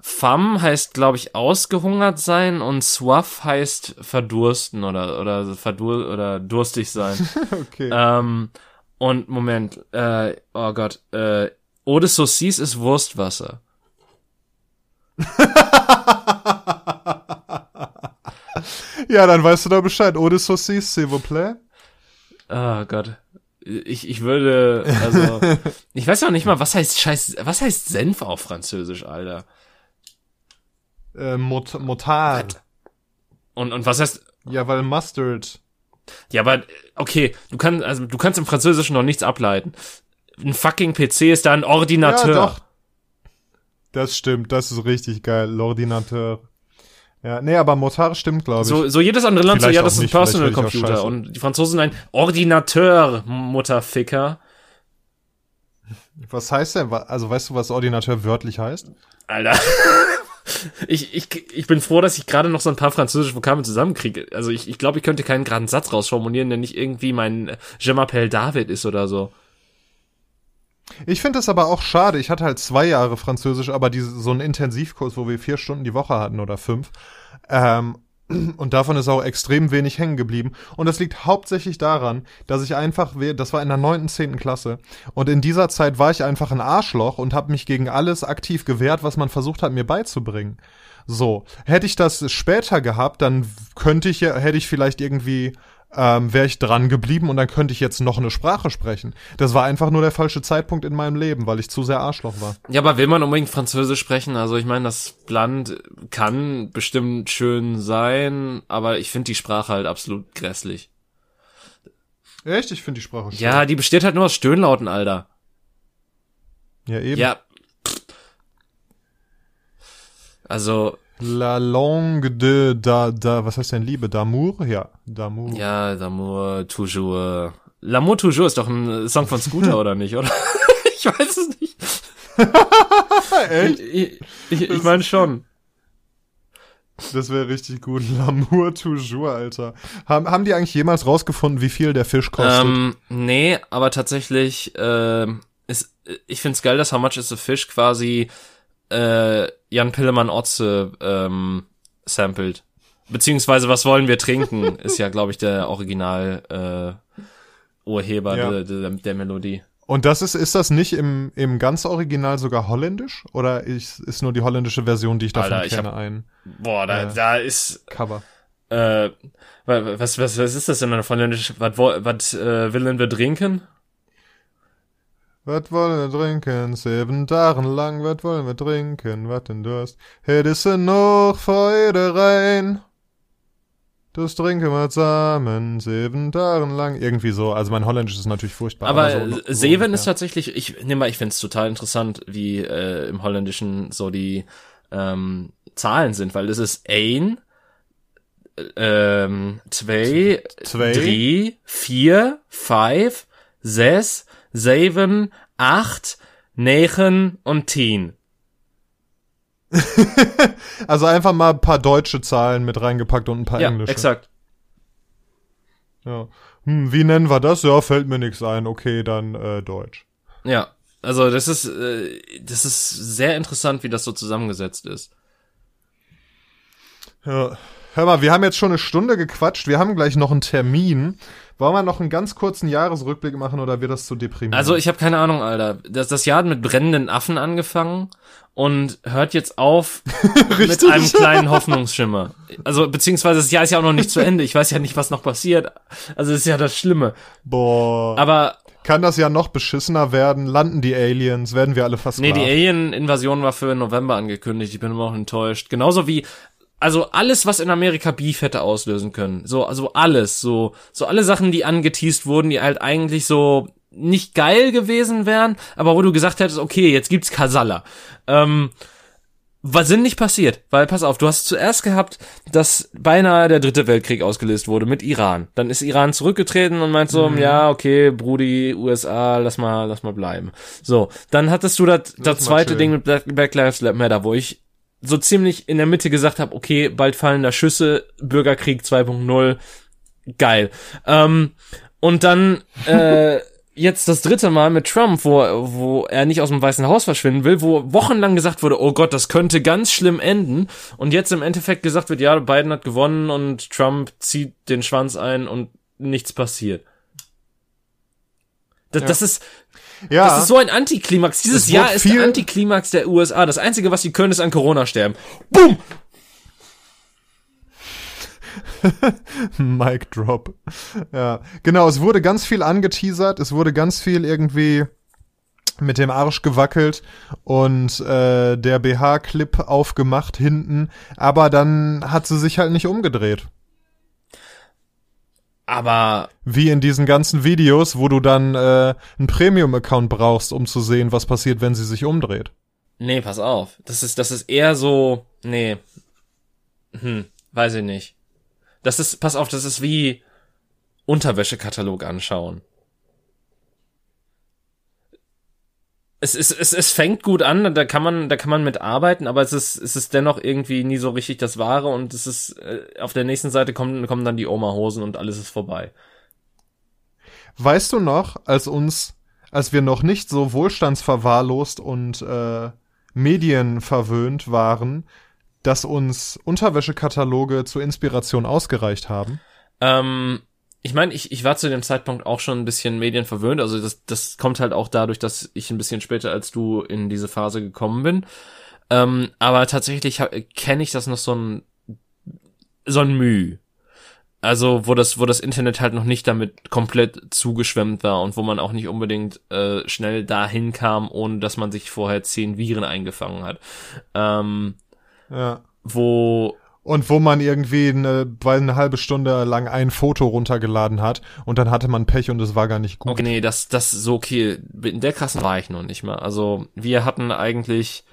femme heißt, glaube ich, ausgehungert sein und soif heißt verdursten oder, oder verdur, oder durstig sein. okay. ähm, und Moment, äh, oh Gott, äh, Eau de Saucisse ist Wurstwasser. ja, dann weißt du da Bescheid. De saucisse, s'il vous plaît. Oh Gott. Ich, ich würde, also, ich weiß auch nicht mal, was heißt Scheiß, was heißt Senf auf Französisch, Alter? Äh, Mot Motard. Und, und was heißt, Ja, weil Mustard. ja, aber, okay, du kannst, also, du kannst im Französischen noch nichts ableiten. Ein fucking PC ist da ein Ordinateur. Ja, doch. Das stimmt, das ist richtig geil. L'Ordinateur. Ja, nee, aber Motard stimmt, glaube ich. So, so jedes andere Land so, Vielleicht ja, auch das ist ein Personal Computer. Und die Franzosen ein Ordinateur, Mutterficker. Was heißt denn? Also weißt du, was Ordinateur wörtlich heißt? Alter. Ich, ich, ich bin froh, dass ich gerade noch so ein paar französische Vokabeln zusammenkriege. Also ich, ich glaube, ich könnte keinen geraden Satz rausformulieren, der nicht irgendwie mein äh, Je m'appelle David ist oder so. Ich finde das aber auch schade. Ich hatte halt zwei Jahre Französisch, aber diese, so einen Intensivkurs, wo wir vier Stunden die Woche hatten oder fünf. Ähm, und davon ist auch extrem wenig hängen geblieben. Und das liegt hauptsächlich daran, dass ich einfach, das war in der neunten, zehnten Klasse. Und in dieser Zeit war ich einfach ein Arschloch und habe mich gegen alles aktiv gewehrt, was man versucht hat, mir beizubringen. So, hätte ich das später gehabt, dann könnte ich ja, hätte ich vielleicht irgendwie, ähm, wäre ich dran geblieben und dann könnte ich jetzt noch eine Sprache sprechen. Das war einfach nur der falsche Zeitpunkt in meinem Leben, weil ich zu sehr Arschloch war. Ja, aber will man unbedingt Französisch sprechen? Also ich meine, das Land kann bestimmt schön sein, aber ich finde die Sprache halt absolut grässlich. Echt? Ich finde die Sprache schön. Ja, die besteht halt nur aus Stöhnlauten, Alter. Ja, eben. Ja. Also, La langue de da, da, was heißt denn Liebe? D'amour? Ja, d'amour. ja, L'amour toujours. L'amour toujours ist doch ein Song von Scooter, oder nicht, oder? ich weiß es nicht. Echt? Ich, ich, ich meine schon. Das wäre richtig gut. L'amour toujours, Alter. Haben, haben die eigentlich jemals rausgefunden, wie viel der Fisch kostet? Ähm, nee, aber tatsächlich, ähm, ist, ich find's geil, dass How Much is a Fish quasi äh, Jan Pillemann Otze ähm, sampled. Beziehungsweise Was wollen wir trinken, ist ja, glaube ich, der Original äh, Urheber Ja. der, der, der Melodie. Und das ist, ist das nicht im, im ganz Original sogar holländisch? Oder ist, ist nur die holländische Version, die ich davon Alter, kenne, hab- ein Boah, da, Ja. da ist Cover? äh, wa- was, was, was ist das denn von Ländisch? Was, was äh, willen wir trinken? Was wollen wir trinken? Sieben Tage lang, was wollen wir trinken? Was denn Durst? Hättest du noch Freude rein? Das trinken wir zusammen, sieben Tage lang. Irgendwie so. Also mein Holländisch ist natürlich furchtbar. Aber, so, so, Seven ist tatsächlich, ich nehme mal, ich finde es total interessant, wie äh, im Holländischen so die ähm, Zahlen sind, weil das ist ein, ähm, zwei, Zwei. drei, vier, five, sechs, sieben, acht, negen und zehn. Also einfach mal ein paar deutsche Zahlen mit reingepackt und ein paar Ja, englische. exakt. Ja. Hm, wie nennen wir das? Ja, fällt mir nichts ein. Okay, dann äh, Deutsch. Ja, also das ist, äh, das ist sehr interessant, wie das so zusammengesetzt ist. Ja. Hör mal, wir haben jetzt schon eine Stunde gequatscht. Wir haben gleich noch einen Termin. Wollen wir noch einen ganz kurzen Jahresrückblick machen oder wird das zu deprimierend? Also ich habe keine Ahnung, Alter. Das, das Jahr hat mit brennenden Affen angefangen und hört jetzt auf mit einem kleinen Hoffnungsschimmer. Also beziehungsweise das Jahr ist ja auch noch nicht zu Ende. Ich weiß ja nicht, was noch passiert. Also das ist ja das Schlimme. Boah. Aber Kann das ja noch beschissener werden? Landen die Aliens? Werden wir alle nee, versklavt? die Alien-Invasion war für November angekündigt. Ich bin immer noch enttäuscht. Genauso wie also alles, was in Amerika Beef hätte auslösen können. So, also alles, so, so alle Sachen, die angeteased wurden, die halt eigentlich so nicht geil gewesen wären, aber wo du gesagt hättest, okay, jetzt gibt's Kasala. Ähm, was sind nicht passiert, weil pass auf, du hast zuerst gehabt, dass beinahe der dritte Weltkrieg ausgelöst wurde mit Iran. Dann ist Iran zurückgetreten und meint so, ja, okay, Brudi, USA, lass mal, lass mal bleiben. So, dann hattest du das, das zweite. Ding mit Black, Black Lives Matter, wo ich so ziemlich in der Mitte gesagt habe, okay, bald fallen da Schüsse, Bürgerkrieg 2.0, geil. Ähm, und dann äh, jetzt das dritte Mal mit Trump, wo, wo er nicht aus dem Weißen Haus verschwinden will, wo wochenlang gesagt wurde, oh Gott, das könnte ganz schlimm enden. Und jetzt im Endeffekt gesagt wird, ja, Biden hat gewonnen und Trump zieht den Schwanz ein und nichts passiert. Das, Ja. das ist, ja. das ist so ein Antiklimax. Dieses Es Jahr ist der Antiklimax der USA. Das Einzige, was sie können, ist an Corona sterben. Boom! Mic Drop. Ja, genau, es wurde ganz viel angeteasert, es wurde ganz viel irgendwie mit dem Arsch gewackelt und äh, der BH-Clip aufgemacht hinten, aber dann hat sie sich halt nicht umgedreht. Aber Wie in diesen ganzen Videos, wo du dann äh, einen Premium-Account brauchst, um zu sehen, was passiert, wenn sie sich umdreht. nee, pass auf. Das ist, das ist eher so, nee. Hm, weiß ich nicht. Das ist, pass auf, das ist wie Unterwäschekatalog anschauen. Es, ist, es, es fängt gut an, da kann man, da kann man mit arbeiten, aber es ist, es ist dennoch irgendwie nie so richtig das Wahre und es ist, äh, auf der nächsten Seite kommen, kommen dann die Oma-Hosen und alles ist vorbei. Weißt du noch, als uns, als wir noch nicht so wohlstandsverwahrlost und äh, medienverwöhnt waren, dass uns Unterwäschekataloge zur Inspiration ausgereicht haben? Ähm, ich meine, ich, ich war zu dem Zeitpunkt auch schon ein bisschen medienverwöhnt. Also das, das kommt halt auch dadurch, dass ich ein bisschen später als du in diese Phase gekommen bin. Ähm, aber tatsächlich kenne ich das noch so ein so ein Müh. Also wo das wo das Internet halt noch nicht damit komplett zugeschwemmt war und wo man auch nicht unbedingt äh, schnell dahin kam, ohne dass man sich vorher zehn Viren eingefangen hat. Ähm, Ja. wo Und wo man irgendwie eine, weil eine halbe Stunde lang ein Foto runtergeladen hat und dann hatte man Pech und es war gar nicht gut. Okay, nee, das, das so okay. In der krassen war ich noch nicht mal. Also wir hatten eigentlich,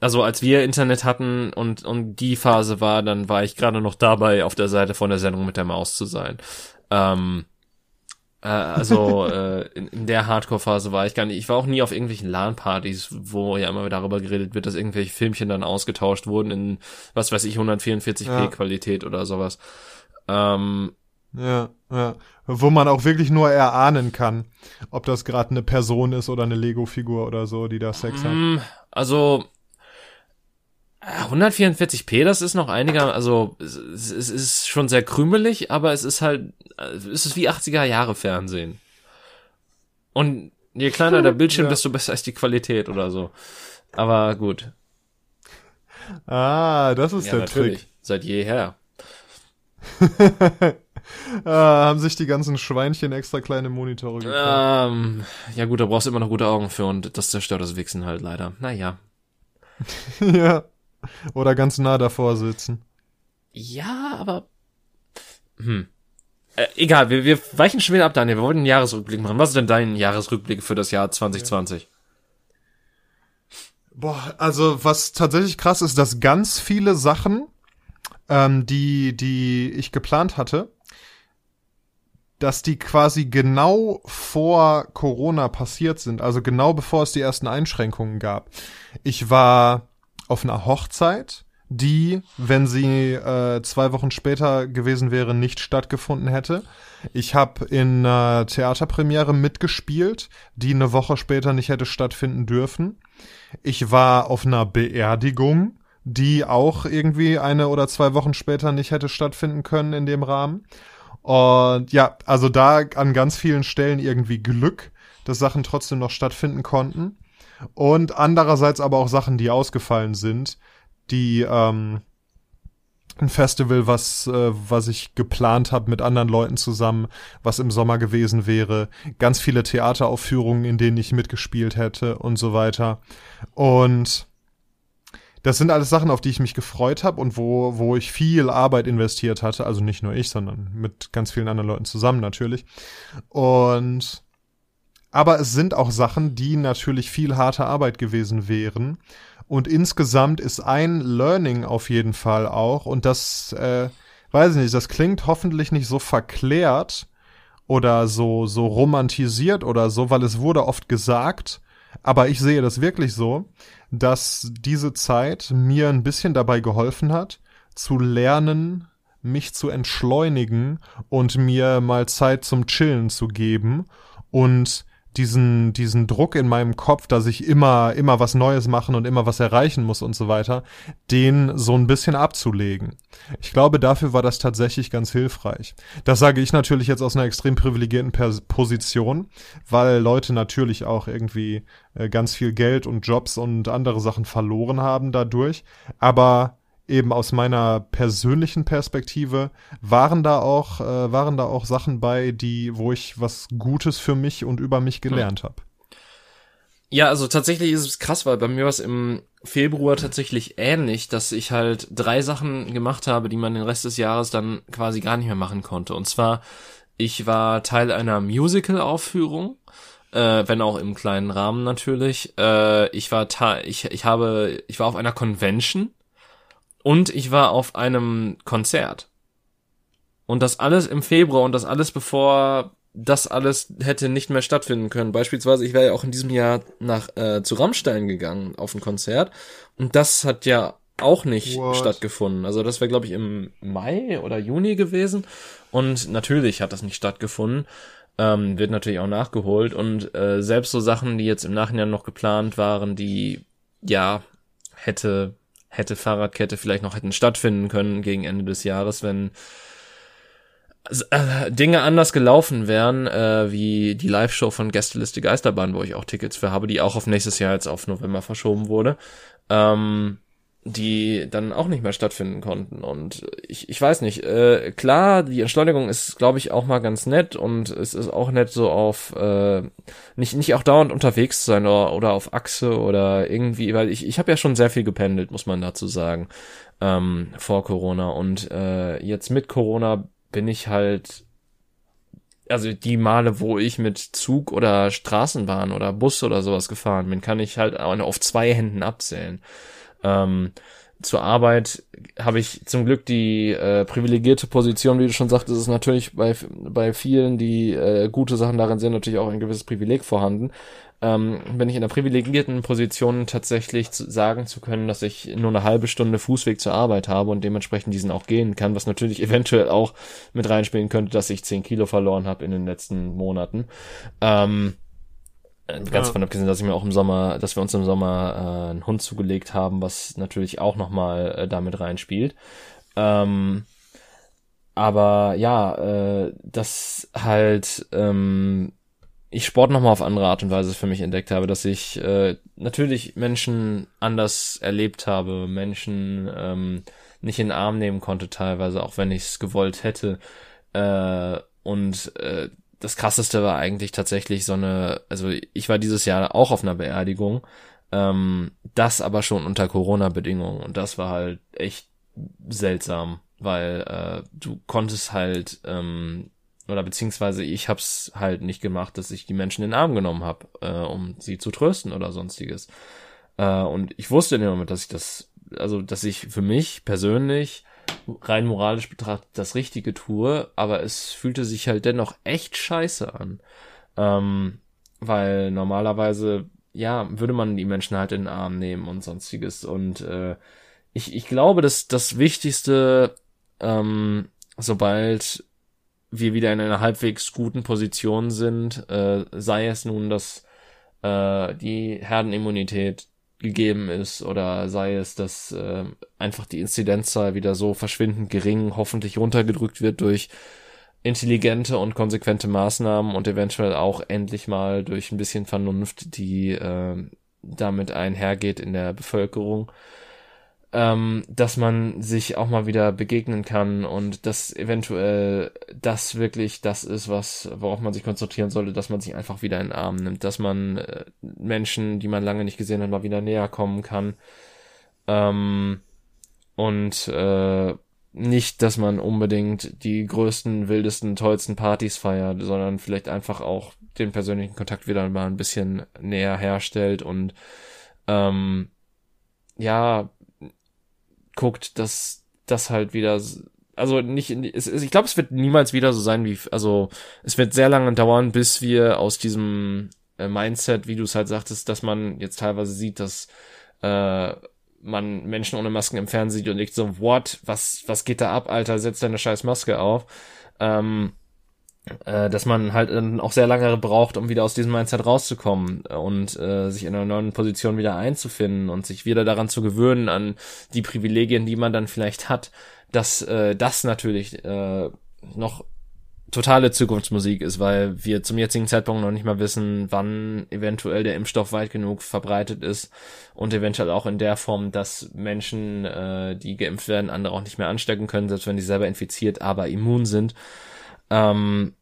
also als wir Internet hatten und und die Phase war, dann war ich gerade noch dabei, auf der Seite von der Sendung mit der Maus zu sein. Ähm, äh, also äh, in, in der Hardcore-Phase war ich gar nicht. Ich war auch nie auf irgendwelchen LAN-Partys, wo ja immer darüber geredet wird, dass irgendwelche Filmchen dann ausgetauscht wurden in was weiß ich 144p Ja. Qualität oder sowas. Ähm, Ja, ja. Wo man auch wirklich nur erahnen kann, ob das gerade eine Person ist oder eine Lego-Figur oder so, die da Sex hat. Mm, Also 144p, das ist noch einiger, also es, ist schon sehr krümelig, aber es ist halt, äh, es ist wie 80er Jahre Fernsehen. Und je kleiner der Bildschirm, Ja. desto besser ist die Qualität oder so. Aber gut. Ah, das ist Ja, der natürlich. Seit jeher. Trick. Ah, haben sich die ganzen Schweinchen extra kleine Monitore gekauft. Ähm, ja gut, da brauchst du immer noch gute Augen für und das zerstört das Wichsen halt leider. Naja. ja. Oder ganz nah davor sitzen. Ja, aber hm. Äh, egal, wir, wir weichen schon wieder ab, Daniel. Wir wollten einen Jahresrückblick machen. Was ist denn dein Jahresrückblick für das Jahr 2020? Boah, also was tatsächlich krass ist, dass ganz viele Sachen, ähm, die, die ich geplant hatte, dass die quasi genau vor Corona passiert sind, also genau bevor es die ersten Einschränkungen gab. Ich war auf einer Hochzeit, die, wenn sie äh, zwei Wochen später gewesen wäre, nicht stattgefunden hätte. Ich habe in einer Theaterpremiere mitgespielt, die eine Woche später nicht hätte stattfinden dürfen. Ich war auf einer Beerdigung, die auch irgendwie eine oder zwei Wochen später nicht hätte stattfinden können in dem Rahmen. Und ja, also da an ganz vielen Stellen irgendwie Glück, dass Sachen trotzdem noch stattfinden konnten. Und andererseits aber auch Sachen, die ausgefallen sind, die ähm, ein Festival, was, äh, was ich geplant habe mit anderen Leuten zusammen, was im Sommer gewesen wäre, ganz viele Theateraufführungen, in denen ich mitgespielt hätte und so weiter. Und das sind alles Sachen, auf die ich mich gefreut habe und wo, wo ich viel Arbeit investiert hatte. Also nicht nur ich, sondern mit ganz vielen anderen Leuten zusammen natürlich. Und aber es sind auch Sachen, die natürlich viel harte Arbeit gewesen wären. Und insgesamt ist ein Learning auf jeden Fall auch, und das, äh, weiß ich nicht, das klingt hoffentlich nicht so verklärt oder so, so romantisiert oder so, weil es wurde oft gesagt, aber ich sehe das wirklich so, dass diese Zeit mir ein bisschen dabei geholfen hat, zu lernen, mich zu entschleunigen und mir mal Zeit zum Chillen zu geben und diesen, diesen Druck in meinem Kopf, dass ich immer, immer was Neues machen und immer was erreichen muss und so weiter, den so ein bisschen abzulegen. Ich glaube, dafür war das tatsächlich ganz hilfreich. Das sage ich natürlich jetzt aus einer extrem privilegierten Pers Position, weil Leute natürlich auch irgendwie äh, ganz viel Geld und Jobs und andere Sachen verloren haben dadurch. Aber eben aus meiner persönlichen Perspektive waren da auch äh, waren da auch Sachen bei, die wo ich was Gutes für mich und über mich gelernt hm. habe. Ja, also tatsächlich ist es krass, weil bei mir war es im Februar tatsächlich ähnlich, dass ich halt drei Sachen gemacht habe, die man den Rest des Jahres dann quasi gar nicht mehr machen konnte. Und zwar, ich war Teil einer Musical-Aufführung, äh, wenn auch im kleinen Rahmen natürlich. Äh, ich war ich, ich habe, ich war auf einer Convention und ich war auf einem Konzert. Und das alles im Februar und das alles bevor das alles hätte nicht mehr stattfinden können. Beispielsweise, ich wäre ja auch in diesem Jahr nach äh, zu Rammstein gegangen auf ein Konzert und das hat ja auch nicht What? stattgefunden. Also das wäre glaube ich im Mai oder Juni gewesen und natürlich hat das nicht stattgefunden. Ähm, wird natürlich auch nachgeholt und äh, selbst so Sachen, die jetzt im Nachhinein noch geplant waren, die ja hätte hätte Fahrradkette vielleicht noch hätten stattfinden können gegen Ende des Jahres, wenn äh, Dinge anders gelaufen wären, äh, wie die Live-Show von Gästeliste Geisterbahn, wo ich auch Tickets für habe, die auch auf nächstes Jahr jetzt auf November verschoben wurde. Ähm, die dann auch nicht mehr stattfinden konnten. Und ich, ich weiß nicht, äh, klar, die Entschleunigung ist, glaube ich, auch mal ganz nett und es ist auch nett, so auf äh, nicht, nicht auch dauernd unterwegs zu sein oder, oder auf Achse oder irgendwie, weil ich, ich habe ja schon sehr viel gependelt, muss man dazu sagen, ähm, vor Corona. Und äh, jetzt mit Corona bin ich halt also die Male, wo ich mit Zug oder Straßenbahn oder Bus oder sowas gefahren bin, kann ich halt auf zwei Händen abzählen. Ähm, zur Arbeit habe ich zum Glück die äh, privilegierte Position, wie du schon sagtest, ist natürlich bei, bei vielen, die äh, gute Sachen darin sehen, natürlich auch ein gewisses Privileg vorhanden. Ähm, bin ich in der privilegierten Position tatsächlich zu, sagen zu können, dass ich nur eine halbe Stunde Fußweg zur Arbeit habe und dementsprechend diesen auch gehen kann, was natürlich eventuell auch mit reinspielen könnte, dass ich zehn Kilo verloren habe in den letzten Monaten. Ähm, äh, ganz ja. davon abgesehen, dass ich mir auch im Sommer, dass wir uns im Sommer äh, einen Hund zugelegt haben, was natürlich auch nochmal äh, damit reinspielt. Ähm, aber ja, äh, dass halt ähm, ich Sport nochmal auf andere Art und Weise für mich entdeckt habe, dass ich äh, natürlich Menschen anders erlebt habe, Menschen ähm, nicht in den Arm nehmen konnte teilweise, auch wenn ich es gewollt hätte. Äh, und äh, das krasseste war eigentlich tatsächlich so eine, also ich war dieses Jahr auch auf einer Beerdigung, ähm, das aber schon unter Corona-Bedingungen und das war halt echt seltsam. weil äh, du konntest halt ähm, oder beziehungsweise ich hab's halt nicht gemacht, dass ich die Menschen in den Arm genommen habe, äh, um sie zu trösten oder sonstiges. Äh, und ich wusste in dem Moment, dass ich das, also dass ich für mich persönlich rein moralisch betrachtet das Richtige tue, aber es fühlte sich halt dennoch echt scheiße an. Ähm, weil normalerweise, ja, würde man die Menschen halt in den Arm nehmen und sonstiges. Und äh, ich, ich glaube, dass das Wichtigste, ähm, sobald wir wieder in einer halbwegs guten Position sind, äh, sei es nun, dass äh, die Herdenimmunität gegeben ist oder sei es, dass äh, einfach die Inzidenzzahl wieder so verschwindend gering hoffentlich runtergedrückt wird durch intelligente und konsequente Maßnahmen und eventuell auch endlich mal durch ein bisschen Vernunft, die äh, damit einhergeht in der Bevölkerung ähm, dass man sich auch mal wieder begegnen kann und dass eventuell das wirklich das ist, was worauf man sich konzentrieren sollte, dass man sich einfach wieder in den Arm nimmt, dass man äh, Menschen, die man lange nicht gesehen hat, mal wieder näher kommen kann. Ähm, und äh, nicht, dass man unbedingt die größten, wildesten, tollsten Partys feiert, sondern vielleicht einfach auch den persönlichen Kontakt wieder mal ein bisschen näher herstellt und ähm, ja, guckt, dass das halt wieder, also nicht, es, ich glaube, es wird niemals wieder so sein wie, also es wird sehr lange dauern, bis wir aus diesem äh, Mindset, wie du es halt sagtest, dass man jetzt teilweise sieht, dass äh, man Menschen ohne Masken im Fernsehen sieht und liegt so, what, was, was geht da ab, Alter, setz deine scheiß Maske auf. Ähm, äh, dass man halt äh, auch sehr lange braucht, um wieder aus diesem Mindset rauszukommen und äh, sich in einer neuen Position wieder einzufinden und sich wieder daran zu gewöhnen an die Privilegien, die man dann vielleicht hat, dass äh, das natürlich äh, noch totale Zukunftsmusik ist, weil wir zum jetzigen Zeitpunkt noch nicht mal wissen, wann eventuell der Impfstoff weit genug verbreitet ist und eventuell auch in der Form, dass Menschen, äh, die geimpft werden, andere auch nicht mehr anstecken können, selbst wenn die selber infiziert, aber immun sind ähm,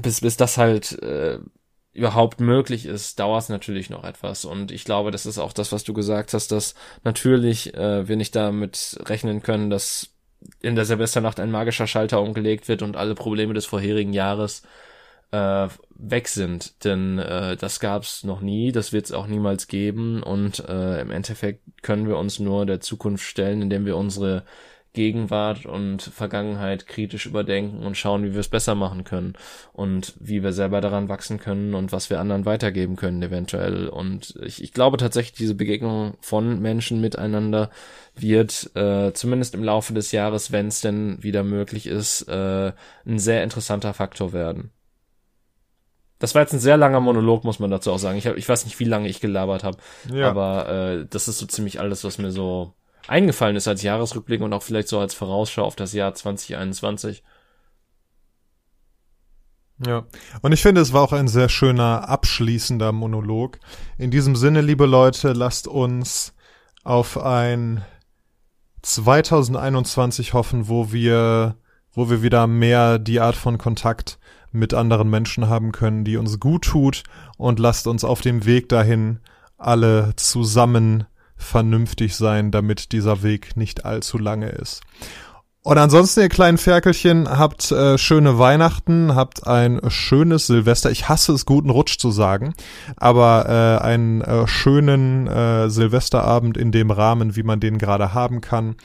bis, bis das halt äh, überhaupt möglich ist, dauert es natürlich noch etwas. Und ich glaube, das ist auch das, was du gesagt hast, dass natürlich äh, wir nicht damit rechnen können, dass in der Silvesternacht ein magischer Schalter umgelegt wird und alle Probleme des vorherigen Jahres äh, weg sind. Denn äh, das gab's noch nie, das wird es auch niemals geben. Und äh, im Endeffekt können wir uns nur der Zukunft stellen, indem wir unsere Gegenwart und Vergangenheit kritisch überdenken und schauen, wie wir es besser machen können und wie wir selber daran wachsen können und was wir anderen weitergeben können eventuell. Und ich, ich glaube tatsächlich, diese Begegnung von Menschen miteinander wird äh, zumindest im Laufe des Jahres, wenn es denn wieder möglich ist, äh, ein sehr interessanter Faktor werden. Das war jetzt ein sehr langer Monolog, muss man dazu auch sagen. Ich, hab, ich weiß nicht, wie lange ich gelabert habe, ja. aber äh, das ist so ziemlich alles, was mir so eingefallen ist als Jahresrückblick und auch vielleicht so als Vorausschau auf das Jahr 2021. Ja, und ich finde, es war auch ein sehr schöner abschließender Monolog. In diesem Sinne, liebe Leute, lasst uns auf ein 2021 hoffen, wo wir, wo wir wieder mehr die Art von Kontakt mit anderen Menschen haben können, die uns gut tut und lasst uns auf dem Weg dahin alle zusammen vernünftig sein, damit dieser Weg nicht allzu lange ist. Und ansonsten, ihr kleinen Ferkelchen, habt äh, schöne Weihnachten, habt ein schönes Silvester. Ich hasse es, guten Rutsch zu sagen, aber äh, einen äh, schönen äh, Silvesterabend in dem Rahmen, wie man den gerade haben kann.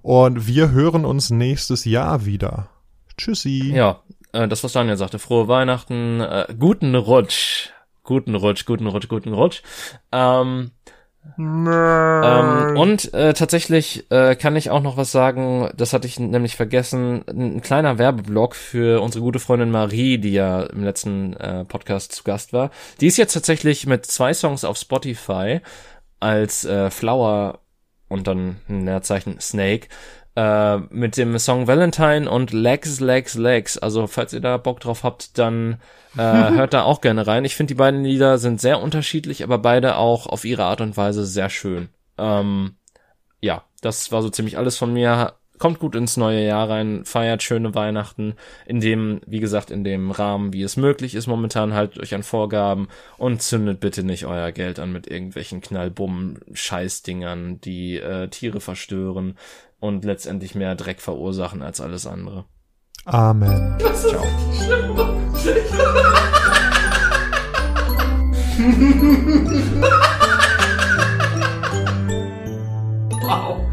Und wir hören uns nächstes Jahr wieder. Tschüssi. Ja, äh, das, was Daniel sagte. Frohe Weihnachten, äh, guten Rutsch. Guten Rutsch, guten Rutsch, guten Rutsch. Ähm, ähm, und äh, tatsächlich äh, kann ich auch noch was sagen, das hatte ich nämlich vergessen, ein, ein, kleiner Werbeblock für unsere gute Freundin Marie, die ja im letzten äh, Podcast zu Gast war. Die ist jetzt tatsächlich mit zwei Songs auf Spotify als äh, Flower und dann ein Leerzeichen Snake äh, mit dem Song Valentine und Legs, Legs, Legs. Also falls ihr da Bock drauf habt, dann äh, hört da auch gerne rein. Ich finde, die beiden Lieder sind sehr unterschiedlich, aber beide auch auf ihre Art und Weise sehr schön. Ähm, ja, das war so ziemlich alles von mir. Kommt gut ins neue Jahr rein, feiert schöne Weihnachten, in dem, wie gesagt, in dem Rahmen, wie es möglich ist momentan, haltet euch an Vorgaben und zündet bitte nicht euer Geld an mit irgendwelchen Knallbummen, Scheißdingern, die äh, Tiere verstören, und letztendlich mehr Dreck verursachen als alles andere. Amen. Das ist Ciao. wow.